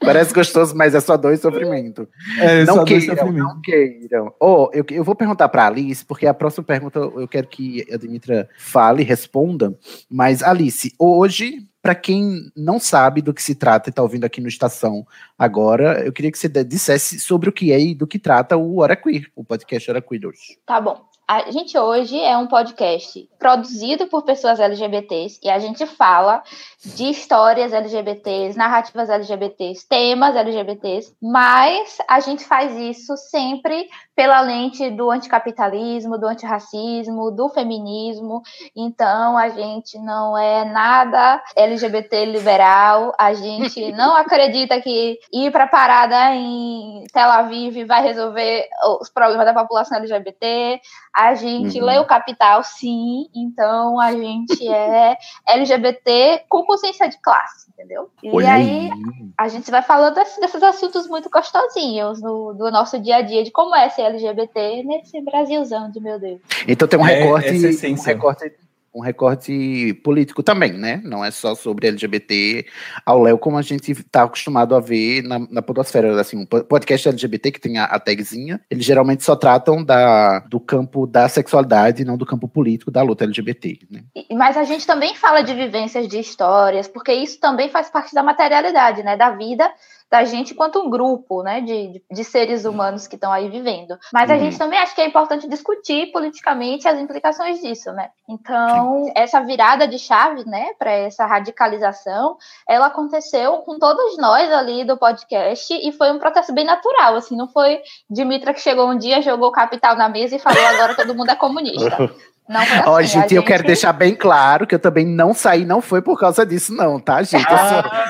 Parece gostoso, mas é só dor e sofrimento. É, não só dois queiram, sofrimentos. não queiram. Oh, eu, eu vou perguntar para Alice, porque a próxima pergunta eu quero que a Dimitra fale, responda. Mas, Alice, hoje, para quem não sabe do que se trata e está ouvindo aqui no Estação agora, eu queria que você dissesse sobre o que é e do que trata o Hora Queer, o podcast Hora Queer hoje. Tá bom. A gente hoje é um podcast produzido por pessoas LGBTs e a gente fala de histórias LGBTs, narrativas LGBTs, temas LGBTs, mas a gente faz isso sempre pela lente do anticapitalismo, do antirracismo, do feminismo. Então a gente não é nada LGBT liberal, a gente [laughs] não acredita que ir para parada em Tel Aviv vai resolver os problemas da população LGBT. A gente Uhum. lê o Capital, sim, então a gente é [laughs] LGBT com consciência de classe, entendeu? E Olha aí a gente vai falando desse- desses assuntos muito gostosinhos no, do nosso dia a dia, de como é ser LGBT nesse Brasilzão de meu Deus. Então tem um É, recorte, essa um recorte, um recorte político também, né? Não é só sobre LGBT ao Léo, como a gente está acostumado a ver na, na podosfera. Assim, um po- podcast LGBT que tem a, a tagzinha, eles geralmente só tratam da, do campo da sexualidade, não do campo político da luta LGBT, né? E- Mas a gente também fala de vivências, de histórias, porque isso também faz parte da materialidade, né? Da vida da gente enquanto um grupo, né? De, de, de seres humanos que estão aí vivendo. Mas a Uhum. gente também acha que é importante discutir politicamente as implicações disso, né? Então, essa virada de chave, né? Para essa radicalização, ela aconteceu com todos nós ali do podcast e foi um processo bem natural, assim, não foi Dimitra que chegou um dia, jogou capital na mesa e falou agora todo mundo é comunista. [laughs] Não foi assim. Ó, a gente, eu quero gente- deixar bem claro que eu também não saí, não foi por causa disso, não, tá, gente?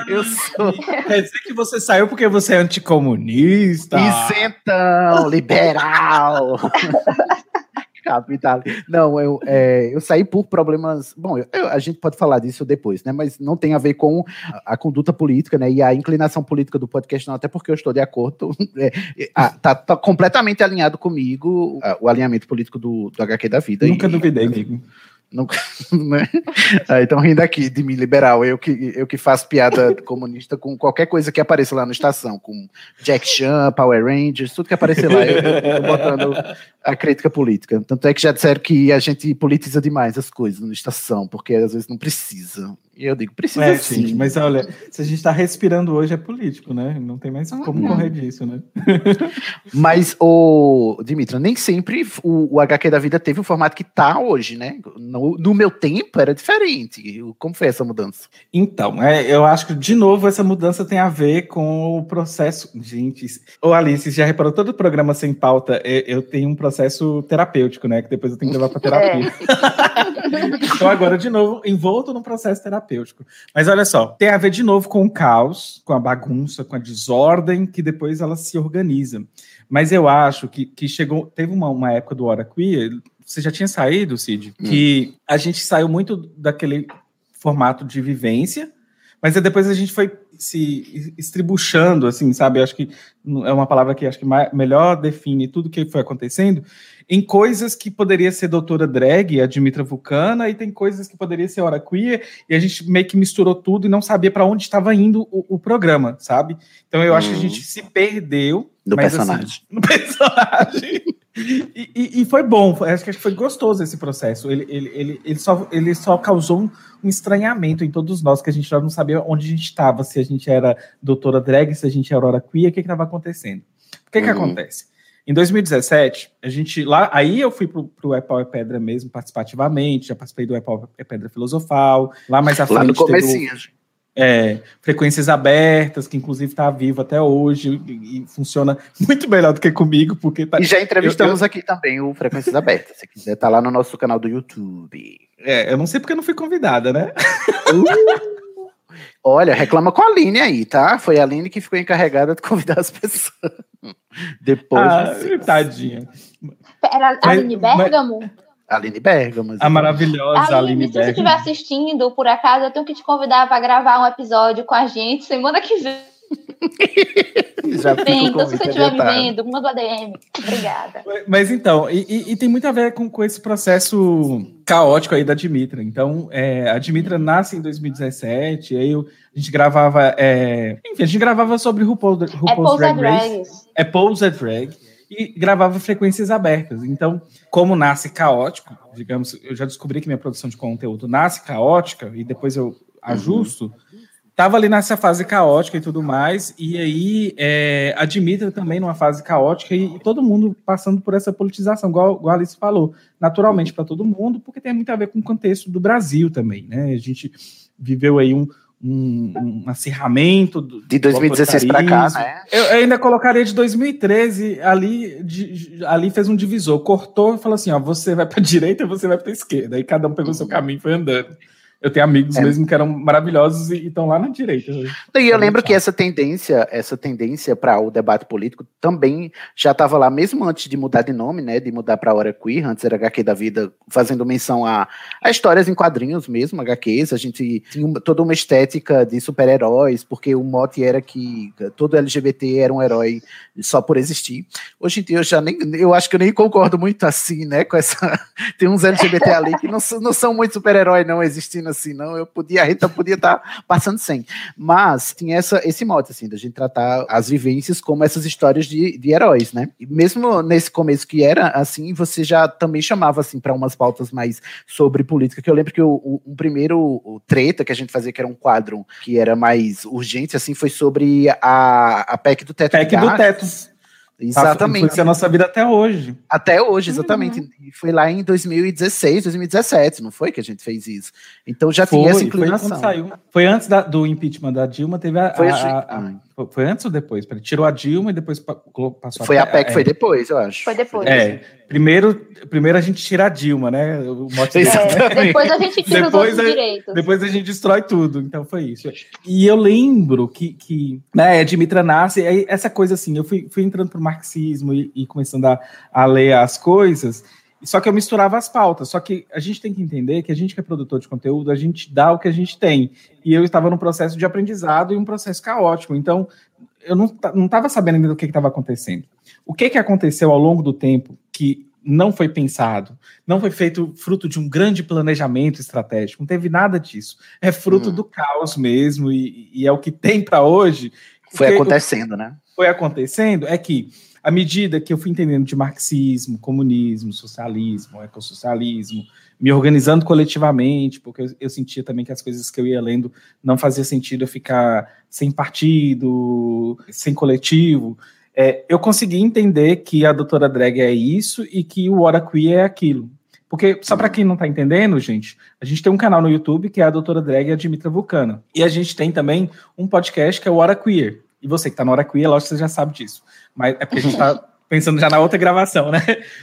Eu sou, eu sou Quer dizer que você saiu porque você é anticomunista? isentão, liberal. [laughs] Capital. Não, eu, é, eu saí por problemas. Bom, eu- eu- a gente pode falar disso depois, né? Mas não tem a ver com a, a conduta política, né? E a inclinação política do podcast, não, até porque eu estou de acordo. [laughs] é, ah, tá, tá completamente alinhado comigo ah, o alinhamento político do, do HQ da vida. Nunca E- duvidei, amigo. Nunca, [laughs] né? Aí estão rindo aqui de mim, liberal. Eu que, eu que faço piada comunista com qualquer coisa que apareça lá na estação, com Jack Chan, Power Rangers, tudo que aparecer lá, eu, eu tô botando a crítica política. Tanto é que já disseram que a gente politiza demais as coisas na estação, porque às vezes não precisa. E eu digo, precisa É, sim. gente, mas olha, se a gente tá respirando hoje é político, né? Não tem mais como Uhum. correr disso, né? [laughs] Mas, o Dimitra, nem sempre o, o HQ da vida teve o formato que tá hoje, né? No, no meu tempo era diferente. Como foi essa mudança? Então, é, eu acho que, de novo, essa mudança tem a ver com o processo. Gente, ô Alice, já reparou todo programa sem pauta? Eu, eu tenho um processo terapêutico, né? Que depois eu tenho que levar pra [laughs] terapia. [laughs] então, agora, de novo, envolto num processo terapêutico. Mas olha só, tem a ver de novo com o caos, com a bagunça, com a desordem, que depois ela se organiza. Mas eu acho que, que chegou. Teve uma, uma época do Hora Queer, você já tinha saído, Cid, que a gente saiu muito daquele formato de vivência, mas aí depois a gente foi se estribuchando, assim, sabe? Acho que é uma palavra que acho que mais, melhor define tudo que foi acontecendo em coisas que poderia ser doutora drag, a Dimitra Vulcana, e tem coisas que poderia ser hora queer, e a gente meio que misturou tudo e não sabia para onde estava indo o, o, programa, sabe? Então eu acho que a gente se perdeu. No mas, personagem. [laughs] Assim, no personagem. E, e, e, foi bom, acho que foi gostoso esse processo. Ele, ele, ele, ele, só, ele só causou um, um, estranhamento em todos nós, que a gente já não sabia onde a gente estava, se a gente era doutora drag, se a gente era aurora queer, o que estava acontecendo. O que, uhum. que acontece? Em 2017, a gente lá, aí eu fui pro, pro Epau é Pedra mesmo, participativamente, já participei do Epau é Pedra Filosofal, lá mais à frente. Lá no comecinho, teve, é, frequências abertas, que inclusive está vivo até hoje e, e, funciona muito melhor do que comigo, porque tá, E já entrevistamos eu, eu, aqui também o Frequências Abertas, se quiser, tá lá no nosso canal do YouTube. É, eu não sei porque eu não fui convidada, né? Uh, olha, reclama com a Aline aí, tá? Foi a Aline que ficou encarregada de convidar as pessoas. Depois. Ah, tadinha. Era a Aline Bergamo? Mas... Aline Bergamo. A maravilhosa Aline, Aline Se você estiver assistindo, por acaso, eu tenho que te convidar para gravar um episódio com a gente semana que vem. [laughs] Já o então se você estiver me vendo, manda ADM. Obrigada. Mas então, e, e- e tem muito a ver com, com esse processo caótico aí da Dimitra. Então, é, a Dimitra nasce em 2017, aí eu- a gente gravava. é, enfim, a gente gravava sobre RuPaul, É RuPaul's Pousa Drag Race. É Pousa Drag e gravava frequências abertas. Então, como nasce caótico, digamos, eu já descobri que minha produção de conteúdo nasce caótica e depois eu ajusto. Tava ali nessa fase caótica e tudo mais, e aí é, a Dimitra também numa fase caótica e, e todo mundo passando por essa politização, igual, igual a Alice falou, naturalmente para todo mundo, porque tem muito a ver com o contexto do Brasil também, né? A gente viveu aí um, um, um acirramento do, De 2016 do pra cá, né? Eu ainda colocaria de 2013, ali, de- ali fez um divisor, cortou e falou assim: ó, você vai para [laughs] direita, você vai para esquerda. Aí cada um pegou seu caminho e foi andando. Eu tenho amigos É. mesmo que eram maravilhosos e estão lá na direita. E eu lembro que essa tendência, essa tendência para o debate político também já estava lá, mesmo antes de mudar de nome, né? De mudar para Hora Queer, antes era HQ da Vida, fazendo menção a, a histórias em quadrinhos mesmo, HQs. A gente tinha uma- toda uma estética de super-heróis, porque o mote era que todo LGBT era um herói só por existir. Hoje em dia eu já nem, eu acho que eu nem concordo muito assim, né? Com essa. [laughs] Tem uns LGBT ali que não, são- não são muito super-herói, não, existindo assim, não. Eu podia, a Rita podia estar passando sem. Mas tinha essa, esse mote, assim, da gente tratar as vivências como essas histórias de, de heróis, né? E mesmo nesse começo que era assim, você já também chamava, assim, para umas pautas mais sobre política, que eu lembro que o, o, um primeiro o treta que a gente fazia, que era um quadro que era mais urgente, assim, foi sobre a, a PEC do teto. de PEC do teto. Exatamente. Influencia a nossa vida até hoje. Até hoje, exatamente. E foi lá em 2016, 2017, não foi que a gente fez isso? Então já tinha essa Foi, foi inclinação. saiu. Foi antes da- do impeachment da Dilma, teve a. Foi a- a- a- foi- foi antes ou depois? Peraí, Tirou a Dilma e depois pa- colo- passou Foi a PEC, é, foi depois, eu acho. Foi depois. É, primeiro, primeiro a gente tira a Dilma, né? O mote [laughs] né? Depois a gente tira Depois os outros a- direitos. Depois a gente destrói tudo. Então foi isso. E eu lembro que, que né, a Dimitra nasce, aí essa coisa assim, eu fui, fui entrando pro marxismo e, e começando a, a ler as coisas, só que eu misturava as pautas. Só que a gente tem que entender que a gente que é produtor de conteúdo, a gente dá o que a gente tem. E eu estava num processo de aprendizado e um processo caótico. Então, eu não estava sabendo ainda do que estava acontecendo. O que, que aconteceu ao longo do tempo que não foi pensado, não foi feito fruto de um grande planejamento estratégico, não teve nada disso. É fruto Hum. do caos mesmo, e, e é o que tem para hoje. Foi o acontecendo, né? foi acontecendo é que, à medida que eu fui entendendo de marxismo, comunismo, socialismo, ecossocialismo, me organizando coletivamente, porque eu, eu sentia também que as coisas que eu ia lendo não fazia sentido eu ficar sem partido, sem coletivo. É, eu consegui entender que a doutora drag é isso e que o Hora Queer é aquilo. Porque, só para quem não tá entendendo, gente, a gente tem um canal no YouTube que é a doutora drag e a Dimitra Vulcana. E a gente tem também um podcast que é o Hora Queer. E você que tá na Hora Queer, lógico que você já sabe disso. Mas é porque a gente tá [laughs] pensando já na outra gravação, né?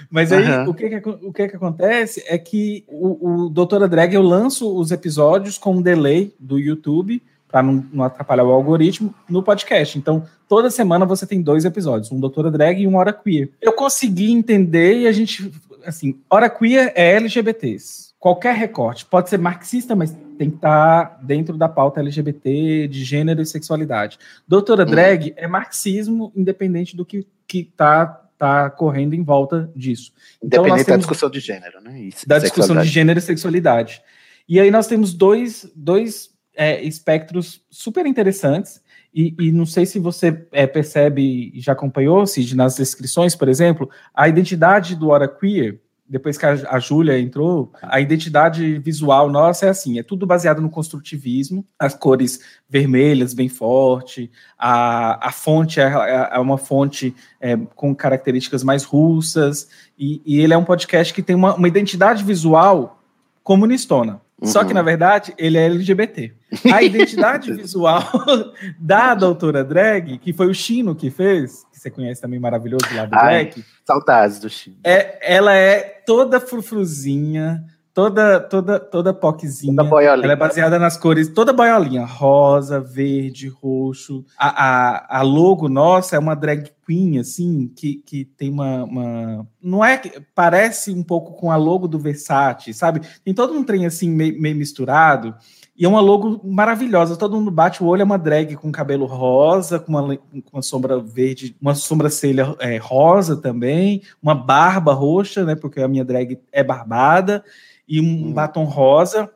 Mas aí, Aham. o, que que, o que que acontece é que o, o Doutora Drag, eu lanço os episódios com um delay do YouTube, para não, não atrapalhar o algoritmo, no podcast. Então, toda semana você tem dois episódios, um Doutora Drag e um Hora Queer. Eu consegui entender e a gente, assim, Hora Queer é LGBTs. Qualquer recorte, pode ser marxista, mas tem que estar dentro da pauta LGBT, de gênero e sexualidade. Doutora Drag é marxismo, independente do que, que tá, tá correndo em volta disso. Então, Independente da discussão de gênero, né? Isso, da discussão de gênero e sexualidade. E aí nós temos dois, dois é, espectros super interessantes. E, e não sei se você é, percebe e já acompanhou, Cid, nas descrições, por exemplo, a identidade do Hora Queer, depois que a, a Júlia entrou, a identidade visual nossa é assim, é tudo baseado no construtivismo, as cores vermelhas, bem forte, a, a fonte é, é uma fonte é, com características mais russas, e, e ele é um podcast que tem uma, uma identidade visual comunistona. Só que, na verdade, ele é LGBT. A identidade [laughs] visual [laughs] da doutora Drag, que foi o Chino que fez, você conhece também maravilhoso lá do Ai, Black, Saudades do Chile. é, ela é toda frufruzinha, toda toda toda poquezinha. Toda boiolinha. Ela é baseada nas cores, toda boiolinha, rosa, verde, roxo. A, a, a logo nossa é uma drag queen, assim, que, que tem uma, uma- Não é que. Parece um pouco com a logo do Versace, sabe? Tem todo um trem assim, meio, meio misturado. E é uma logo maravilhosa. Todo mundo bate o olho, é uma drag com cabelo rosa, com uma, com uma sombra verde, uma sobrancelha é, rosa também, uma barba roxa, né? Porque a minha drag é barbada, e um Hum. batom rosa.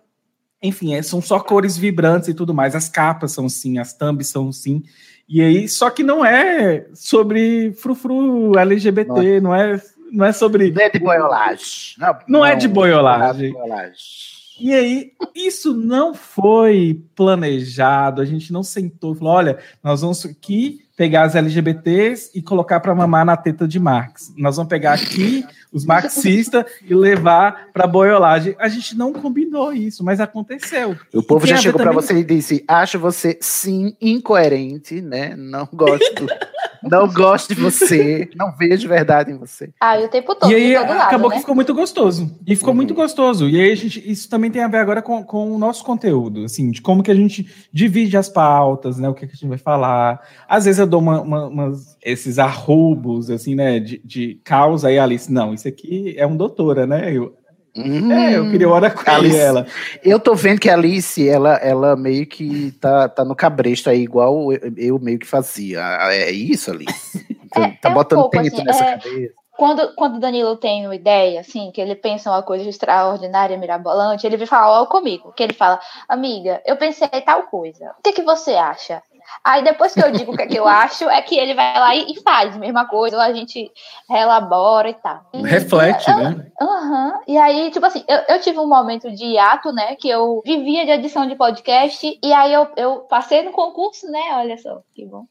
Enfim, é- são só cores vibrantes e tudo mais. As capas são assim, as thumbs são assim. E aí, só que não é sobre frufru LGBT, não é, não é sobre. Não é de boiolagem. Não é de boiolagem. Não é de boiolagem. E aí, isso não foi planejado, a gente não sentou e falou: olha, nós vamos aqui pegar as LGBTs e colocar para mamar na teta de Marx. Nós vamos pegar aqui os marxistas e levar para boiolagem. A gente não combinou isso, mas aconteceu. O povo já chegou pra também- você e disse: acho você sim incoerente, né? Não gosto. [laughs] não gosto de você. Não vejo verdade em você. Ah, e o tempo todo, E aí todo lado, acabou né? que ficou muito gostoso. E ficou Uhum. muito gostoso. E aí a gente, isso também tem a ver agora com, com o nosso conteúdo, assim, de como que a gente divide as pautas, né? O que, que a gente vai falar. Às vezes eu dou uma, uma- umas- esses arrobos, assim, né? De, de causa aí, Alice. Não, isso aqui é um doutora, né? Eu, Hum, é, eu queria hora com Alice. ela. Eu tô vendo que a Alice, ela, ela meio que tá, tá no cabresto aí, igual eu, eu meio que fazia. É isso, Alice? Tá, [laughs] É- tá é um botando pouco, pinto assim, nessa é- cabeça. Quando, quando o Danilo tem uma ideia, assim, que ele pensa uma coisa extraordinária, mirabolante, ele vem falar logo comigo. Que ele fala, amiga, eu pensei tal coisa. O que, que você acha? Aí depois que eu digo o que, é que eu acho, é que ele vai lá e, faz a mesma coisa, ou a gente relabora e tal. E- Reflete, eu- né? Aham. E aí, tipo assim, eu, eu tive um momento de hiato, né? Que eu vivia de edição de podcast. E aí eu, eu passei no concurso, né? Olha só, que bom.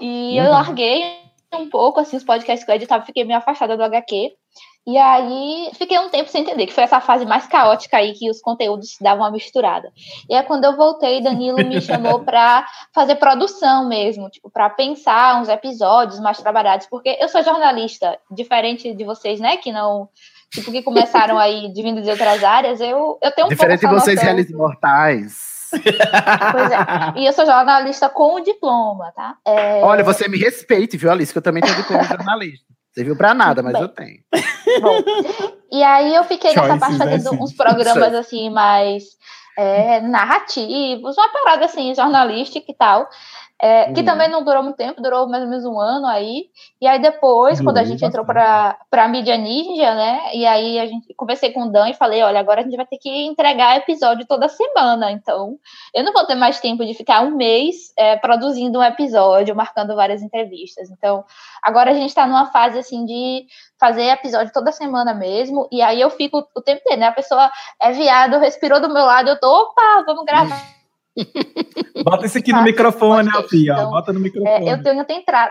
E eu Uhum. larguei um pouco, assim, os podcasts que eu editava, fiquei meio afastada do HQ. E aí fiquei um tempo sem entender, que foi essa fase mais caótica aí que os conteúdos davam uma misturada. E aí quando eu voltei, Danilo me chamou [laughs] pra fazer produção mesmo, tipo, pra pensar uns episódios mais trabalhados, porque eu sou jornalista, diferente de vocês, né, que não, tipo, que começaram aí [laughs] de vindo de outras áreas, eu, eu tenho um Diferente de pouco essa vocês, réis mortais. Pois é. E eu sou jornalista com o diploma, tá? É, Olha, você me respeite, viu, Alice? Que eu também tenho diploma de jornalista. Você viu pra nada, mas Bem. eu tenho. Bom, [laughs] e aí eu fiquei nessa parte fazendo uns programas assim mais é, narrativos, uma parada assim, jornalística e tal. É, que Hum. também não durou muito tempo, durou mais ou menos um ano aí. E aí depois, quando a gente entrou para pra mídia ninja, né? E aí a gente conversei com o Dan e falei, olha, agora a gente vai ter que entregar episódio toda semana. Então, eu não vou ter mais tempo de ficar um mês é, produzindo um episódio, marcando várias entrevistas. Então, agora a gente está numa fase assim de fazer episódio toda semana mesmo, e aí eu fico o tempo inteiro, né? A pessoa é viado, respirou do meu lado, eu tô, opa, vamos gravar. [laughs] Bota isso aqui no microfone, Alfia. então, Bota no É, microfone. eu tenho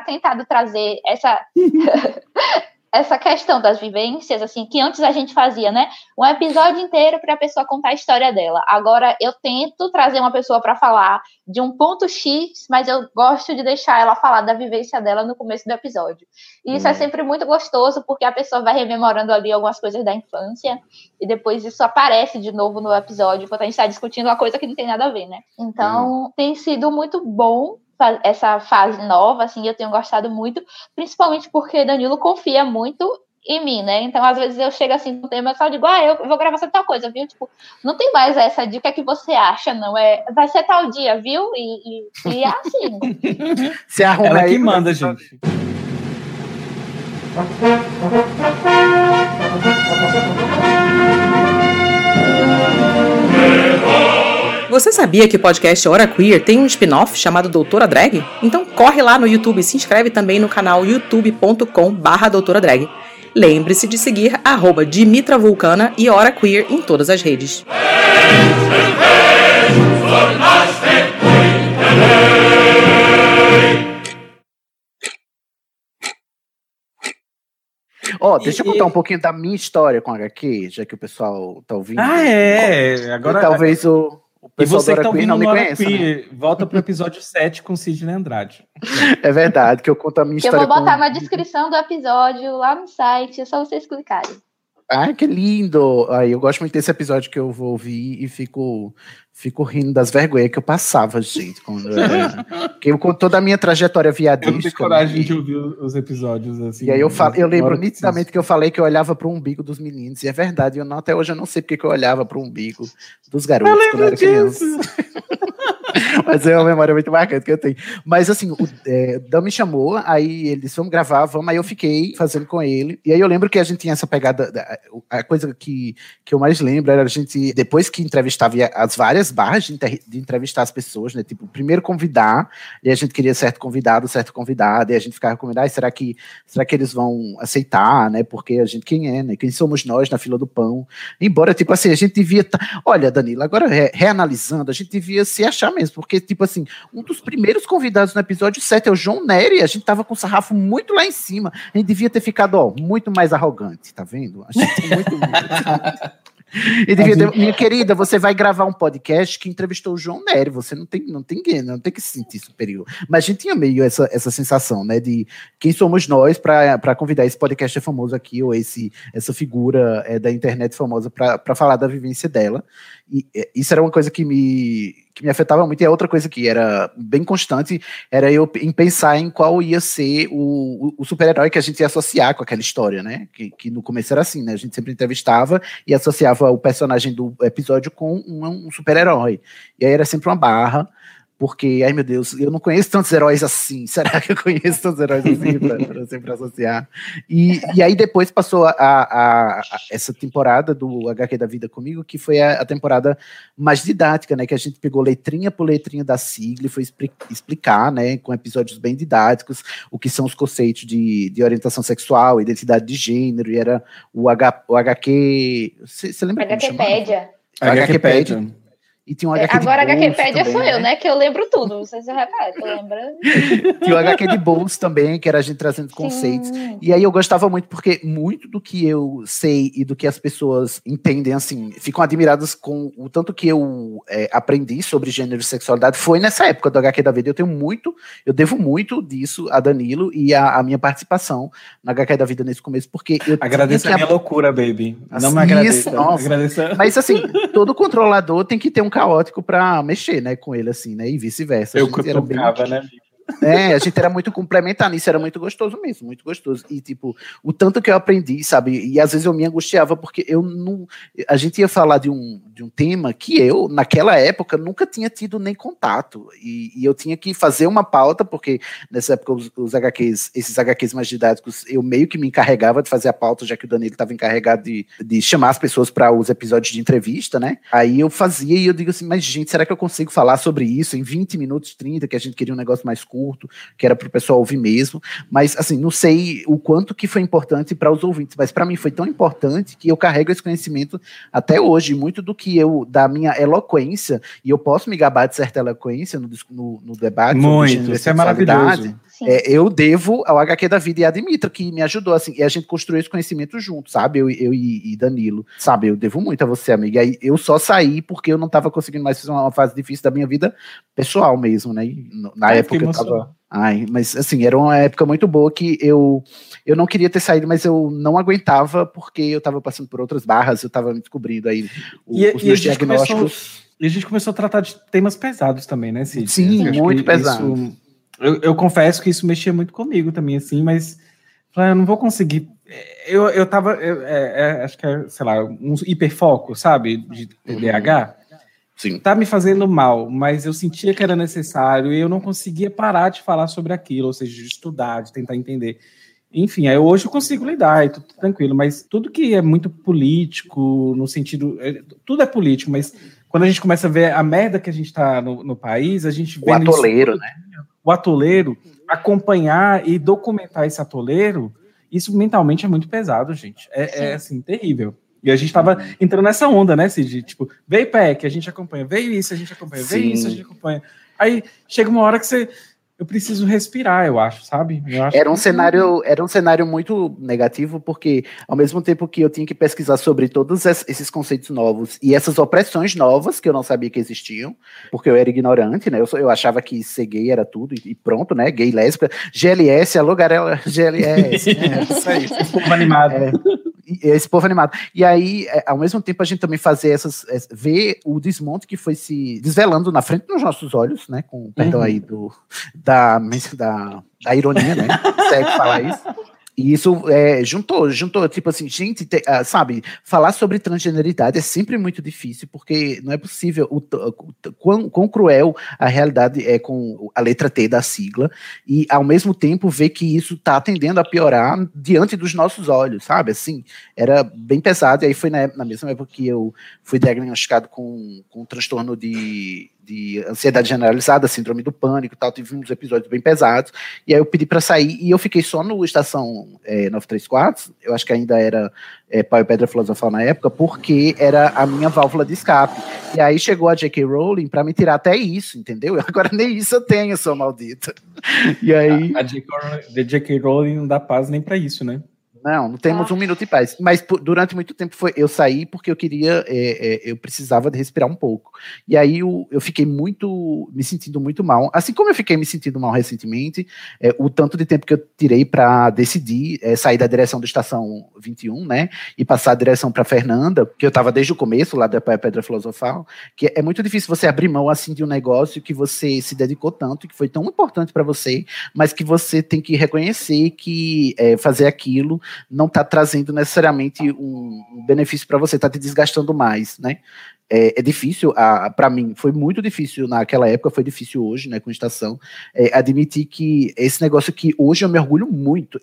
tentado trazer essa [laughs] essa questão das vivências, assim, que antes a gente fazia, né? Um episódio inteiro para a pessoa contar a história dela. Agora eu tento trazer uma pessoa para falar de um ponto X, mas eu gosto de deixar ela falar da vivência dela no começo do episódio. E isso é Hum. sempre muito gostoso, porque a pessoa vai rememorando ali algumas coisas da infância, e depois isso aparece de novo no episódio, enquanto a gente está discutindo uma coisa que não tem nada a ver, né? Então, tem sido muito bom essa fase nova, assim, eu tenho gostado muito, principalmente porque Danilo confia muito em mim, né? Então, às vezes eu chego assim um tema e só digo, ah, eu vou gravar essa tal coisa, viu? Tipo, não tem mais essa de o que é que você acha, não. É, vai ser tal dia, viu? E, e, e é assim. [laughs] Se arruma Ela aí. que manda, gente. Você sabia que o podcast Hora Queer tem um spin-off chamado Doutora Drag? Então corre lá no YouTube e se inscreve também no canal youtube.com barra Doutora Drag. Lembre-se de seguir arroba Dimitra Vulcana e Hora Queer em todas as redes. Ó, deixa eu contar um pouquinho da minha história com HQ, já que o pessoal tá ouvindo. Ah, é. Agora. E talvez o E você que tá ouvindo não me conheça. né? Volta pro episódio [laughs] 7 com Sidney Andrade. [laughs] É verdade, que eu conto a minha Que eu história vou botar com... na descrição do episódio lá no site, é só vocês clicarem. Ah, que lindo! Aí eu gosto muito desse episódio que eu vou ouvir e fico, fico rindo das vergonhas que eu passava, gente. Quando eu era- que eu, com toda a minha trajetória Eu não tenho coragem né, de ouvir os episódios assim. E aí eu, falo, eu lembro hora que nitidamente que eu falei que eu olhava pro umbigo dos meninos, e é verdade, eu não, até hoje eu não sei porque que eu olhava pro umbigo dos garotos Eu quando eu era criança. [laughs] Mas é uma memória muito marcante que eu tenho. Mas assim, o é, Dan me chamou, aí ele disse, vamos gravar, vamos, aí eu fiquei fazendo com ele. E aí eu lembro que a gente tinha essa pegada, da- a coisa que, que eu mais lembro era a gente, depois que entrevistava as várias barras de, de entrevistar as pessoas, né? Tipo, primeiro convidar, e a gente queria certo convidado, certo convidado, e a gente ficava "Ai, será que, será que eles vão aceitar, né? Porque a gente, quem é, né? Quem somos nós na fila do pão? Embora, tipo assim, a gente devia. tá- Olha, Danilo, agora re- reanalisando, a gente devia se achar mesmo, porque, tipo assim, um dos primeiros convidados no episódio 7 é o João Nery, a gente tava com o sarrafo muito lá em cima. A gente devia ter ficado, ó, muito mais arrogante, tá vendo? A gente é muito. E devia ter- minha querida, você vai gravar um podcast que entrevistou o João Nery, você não tem, não tem, não tem que se sentir superior. Mas a gente tinha meio essa, essa sensação, né, de quem somos nós para convidar esse podcast famoso aqui, ou esse, essa figura é, da internet famosa para falar da vivência dela. E é, isso era uma coisa que me, que me afetava muito, e a outra coisa que era bem constante era eu em pensar em qual ia ser o, o, o super-herói que a gente ia associar com aquela história, né? Que, que no começo era assim, né? A gente sempre entrevistava e associava o personagem do episódio com um, um super-herói. E aí era sempre uma barra, porque, ai meu Deus, eu não conheço tantos heróis assim. [laughs] Será que eu conheço tantos heróis assim para sempre associar? E, e aí depois passou a, a- a- essa temporada do HQ da Vida comigo, que foi a, a temporada mais didática, né? Que a gente pegou letrinha por letrinha da sigla e foi expli- explicar, né? Com episódios bem didáticos, o que são os conceitos de, de orientação sexual, identidade de gênero, e era o, H, o HQ. Você lembra chamava? HQpédia. HQpédia. E tinha um É, HQ de agora a bolso HQpédia também, sou eu, né? Que eu lembro tudo. Não sei se repara, tu lembra? [laughs] Tinha o HQ de bolso também, que era a gente trazendo conceitos. Sim. E aí eu gostava muito, porque muito do que eu sei e do que as pessoas entendem, assim, ficam admiradas com o tanto que eu é, aprendi sobre gênero e sexualidade foi nessa época do HQ da vida. Eu tenho muito, eu devo muito disso a Danilo e a, a minha participação na HQ da vida nesse começo, porque eu Agradeça tinha a que minha loucura, baby. Não me Isso, agradeça. nossa. Agradeça. Mas assim, todo controlador tem que ter um caótico pra mexer, né, com ele, assim, né? E vice-versa. Eu bem- cutucava, né? É, a gente era muito complementar nisso, era muito gostoso mesmo, muito gostoso. E, tipo, o tanto que eu aprendi, sabe? E às vezes eu me angustiava, porque eu não. A gente ia falar de um, de um tema que eu, naquela época, nunca tinha tido nem contato. E, e eu tinha que fazer uma pauta, porque nessa época os, os HQs, esses HQs mais didáticos, eu meio que me encarregava de fazer a pauta, já que o Danilo estava encarregado de, de chamar as pessoas para os episódios de entrevista, né? Aí eu fazia e eu digo assim, mas gente, será que eu consigo falar sobre isso em 20 minutos, 30, que a gente queria um negócio mais curto? Que era para o pessoal ouvir mesmo, mas assim, não sei o quanto que foi importante para os ouvintes, mas para mim foi tão importante que eu carrego esse conhecimento até hoje, muito do que eu, da minha eloquência, e eu posso me gabar de certa eloquência no, no, no debate Muito, isso é maravilhoso. É, eu devo ao HQ da vida e a Dimitra, que me ajudou, assim, e a gente construiu esse conhecimento junto, sabe? Eu, eu e, e Danilo, sabe? Eu devo muito a você, amiga. E eu só saí porque eu não tava conseguindo mais fazer uma fase difícil da minha vida pessoal mesmo, né? E na Ai, época eu tava. Ai, mas assim, era uma época muito boa que eu, eu não queria ter saído, mas eu não aguentava porque eu tava passando por outras barras, eu tava me descobrindo aí o- E- os e a meus gente diagnósticos. E a gente começou a tratar de temas pesados também, né, Cid? Sim, Eu acho muito pesado. isso- eu, eu confesso que isso mexia muito comigo também, assim, mas "Ah, eu não vou conseguir. Eu, eu tava, eu- é- é, acho que é, sei lá, um hiperfoco, sabe, de TDAH. Sim. Tá me fazendo mal, mas eu sentia que era necessário e eu não conseguia parar de falar sobre aquilo, ou seja, de estudar, de tentar entender. Enfim, aí hoje eu consigo lidar e tudo tranquilo, mas tudo que é muito político, no sentido. é, Tudo é político, mas quando a gente começa a ver a merda que a gente tá no, no país, a gente O vê nisso- atoleiro, né? O atoleiro, acompanhar e documentar esse atoleiro, isso mentalmente é muito pesado, gente. É, é, assim, terrível. E a gente tava entrando nessa onda, né, Cid? Tipo, veio PEC, a gente acompanha, veio isso, a gente acompanha, veio Sim. isso, a gente acompanha. Aí chega uma hora que você. Eu preciso respirar, eu acho, sabe? Eu acho Era um que- cenário, era um cenário muito negativo, porque ao mesmo tempo que eu tinha que pesquisar sobre todos es- esses conceitos novos e essas opressões novas que eu não sabia que existiam, porque eu era ignorante, né? Eu, eu achava que ser gay era tudo e, pronto, né? Gay, lésbica, GLS, alô, garela, GLS. [laughs] é, isso aí. Povo animado. É. Esse povo animado. E aí, é, ao mesmo tempo, a gente também fazer essas. é, ver o desmonte que foi se desvelando na frente dos nossos olhos, né? Com perdão Uhum. aí do, da, da, [laughs] da ironia, né? Segue falar isso. E isso é, juntou, juntou, tipo assim, gente, te- ah, sabe, falar sobre transgeneridade é sempre muito difícil, porque não é possível o, o quão, quão cruel a realidade é com a letra T da sigla, e ao mesmo tempo ver que isso está tendendo a piorar diante dos nossos olhos, sabe? Assim, era bem pesado, e aí foi na, na mesma época que eu fui diagnosticado com, com um transtorno de, de ansiedade generalizada, síndrome do pânico e tal, tive uns episódios bem pesados, e aí eu pedi para sair, e eu fiquei só no Estação é, 934, eu acho que ainda era é, Pau e Pedra Filosofal na época, porque era a minha válvula de escape. E aí chegou a J.K. Rowling para me tirar até isso, entendeu? [laughs] Agora nem isso eu tenho, sou maldita. E aí... A. Rowling- J.K. Rowling não dá paz nem pra isso, né? Não, não temos Ah. um minuto em paz. Mas por- durante muito tempo foi, eu saí porque eu queria, é, é, eu precisava de respirar um pouco. E aí eu, eu fiquei muito, me sentindo muito mal. Assim como eu fiquei me sentindo mal recentemente, é, o tanto de tempo que eu tirei para decidir é, sair da direção do Estação 21, né? E passar a direção para Fernanda, que eu estava desde o começo lá da Pedra Filosofal, que é muito difícil você abrir mão assim de um negócio que você se dedicou tanto, que foi tão importante para você, mas que você tem que reconhecer que é, fazer aquilo não está trazendo necessariamente um, benefício para você, está te desgastando mais, né? É, é difícil, para mim, foi muito difícil naquela época, foi difícil hoje, né, com estação, é, admitir que esse negócio que hoje eu me orgulho muito.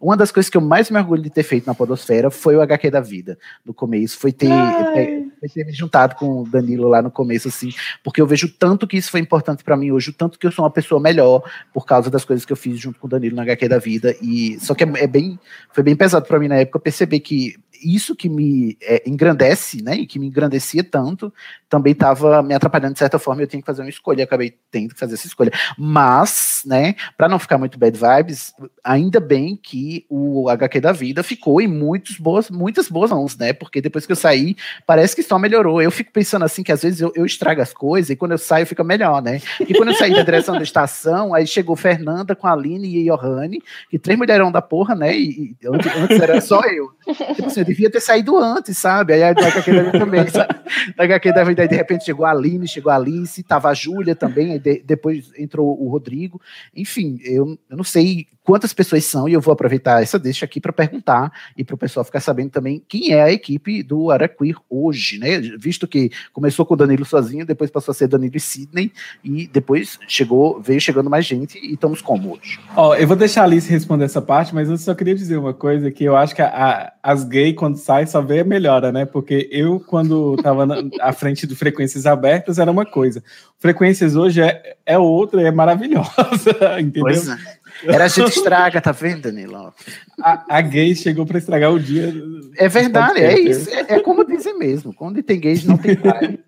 Uma das coisas que eu mais me orgulho de ter feito na Podosfera foi o HQ da vida, no começo, foi ter, é, foi ter me juntado com o Danilo lá no começo, assim, porque eu vejo tanto que isso foi importante para mim hoje, o tanto que eu sou uma pessoa melhor por causa das coisas que eu fiz junto com o Danilo na HQ da vida, e só que é, é bem, foi bem pesado para mim na época perceber que isso que me é, engrandece, né, e que me engrandecia tanto, também estava me atrapalhando de certa forma, eu tinha que fazer uma escolha, e acabei tendo que fazer essa escolha. Mas, né, para não ficar muito bad vibes, ainda bem que o HQ da vida ficou em muitos boas, muitas boas mãos, né? Porque depois que eu saí, parece que só melhorou. Eu fico pensando assim que às vezes eu, eu estrago as coisas e quando eu saio fica melhor, né? E quando eu saí da direção da estação, aí chegou Fernanda com a Aline e a Johanne, que três mulherão da porra, né? E, e antes, antes era só eu. Tipo assim, devia ter saído antes, sabe? Aí a do HQ da vida também, [laughs] sabe? Da HQ da vida, aí de repente chegou a Aline, chegou a Alice, tava a Júlia também, aí de- depois entrou o Rodrigo. Enfim, eu, eu não sei quantas pessoas são, e eu vou aproveitar essa deixa aqui para perguntar e para o pessoal ficar sabendo também quem é a equipe do Araquir hoje, né? Visto que começou com o Danilo sozinho, depois passou a ser Danilo e Sidney, e depois chegou, veio chegando mais gente, e estamos como hoje? Ó, eu vou deixar a Alice responder essa parte, mas eu só queria dizer uma coisa, que eu acho que a- a- as gays, quando saem, só vê a melhora, né? Porque eu, quando tava na, à frente do Frequências Abertas, era uma coisa. Frequências hoje é, é outra, é maravilhosa, [laughs] entendeu? Pois é. Era a gente estraga, tá vendo, Danilo? A, a gay chegou para estragar o dia. É verdade, é Pode ser. isso. É, é como dizem mesmo. Quando tem gays, não tem pai.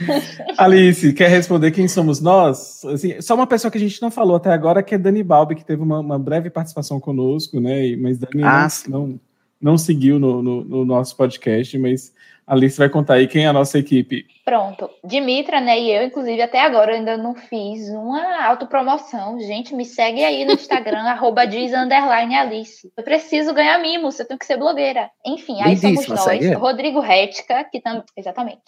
[laughs] Alice, quer responder quem somos nós? Assim, só uma pessoa que a gente não falou até agora, que é Dani Balbi, que teve uma, uma breve participação conosco, né? Mas Dani Ah, não, não, não seguiu no, no- no nosso podcast, mas Alice vai contar aí quem é a nossa equipe. Pronto. Dimitra, né? E eu, inclusive, até agora ainda não fiz uma autopromoção. Gente, me segue aí no Instagram, [laughs] arroba diz Alice. Eu preciso ganhar mimos, eu tenho que ser blogueira. Enfim, aí somos nós. segue. Rodrigo Retka, que também. Exatamente.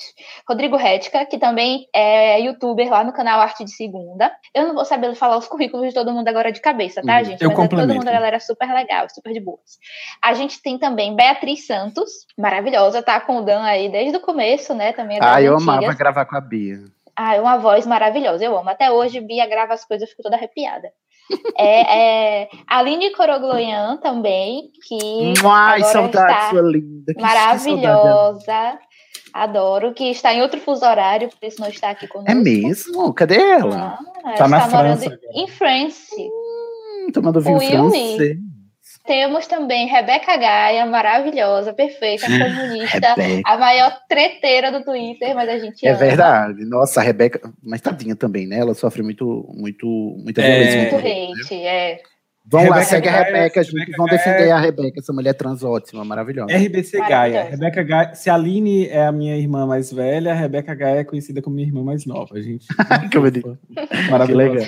Rodrigo Retka, que também é youtuber lá no canal Arte de Segunda. Eu não vou saber falar os currículos de todo mundo agora de cabeça, tá, Uhum. gente? Eu Mas é todo complemento. mundo, a galera super legal, super de boas. A gente tem também Beatriz Santos, maravilhosa, tá com o Dan aí desde o começo, né? Também é Ah, eu antigas. amava gravar com a Bia. Ah, é uma voz maravilhosa, eu amo. Até hoje, Bia grava as coisas, eu fico toda arrepiada. [laughs] É, é, Aline Corogloian também, que Ai, agora saudade, está sua linda. Que- que saudade. maravilhosa. Adoro, que está em outro fuso horário, por isso não está aqui conosco. É mesmo? Cadê ela? Ah, Tá na está morando França em France. Hum, tomando vinho francês. Temos também Rebeca Gaia, maravilhosa, perfeita, comunista, Rebeca. a maior treteira do Twitter, mas a gente É ama. verdade. Nossa, a Rebeca, mas tadinha também, né? Ela sofre muito, muito, muita É. violência. Muito muito, hate, é. Vão lá, Rebeca segue a Gaia, Rebeca, gente. Rebeca Vão Gaia. defender a Rebeca, essa mulher trans ótima, maravilhosa. RBC Gaia. Rebeca Gaia. Se a Aline é a minha irmã mais velha, a Rebeca Gaia é conhecida como minha irmã mais nova, gente. [laughs] Que. Maravilhosa. Que legal.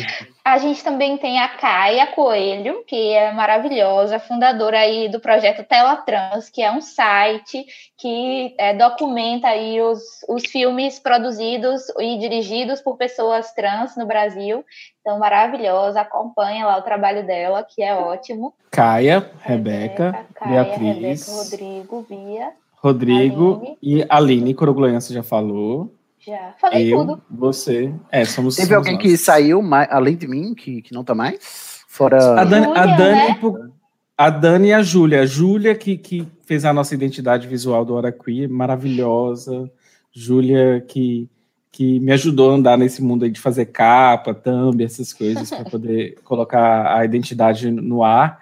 A gente também tem a Caia Coelho, que é maravilhosa, fundadora aí do projeto Tela Trans, que é um site que é, documenta aí os, os filmes produzidos e dirigidos por pessoas trans no Brasil. Então, maravilhosa, acompanha lá o trabalho dela, que é ótimo. Caia, Rebeca, Caia, Beatriz, Rebeca, Rodrigo, Bia, Rodrigo Aline. e Aline Corogloian, você já falou. Já falei eu, tudo. você. É, somos Teve somos alguém nós. que saiu, mais, além de mim, que, que não tá mais? Fora. A Dani, a Dani, né? a Dani e a Júlia. A Júlia que, que fez a nossa identidade visual do Hora Queer, maravilhosa. Júlia que, que me ajudou a andar nesse mundo aí de fazer capa, thumb, essas coisas, para poder [laughs] colocar a identidade no ar.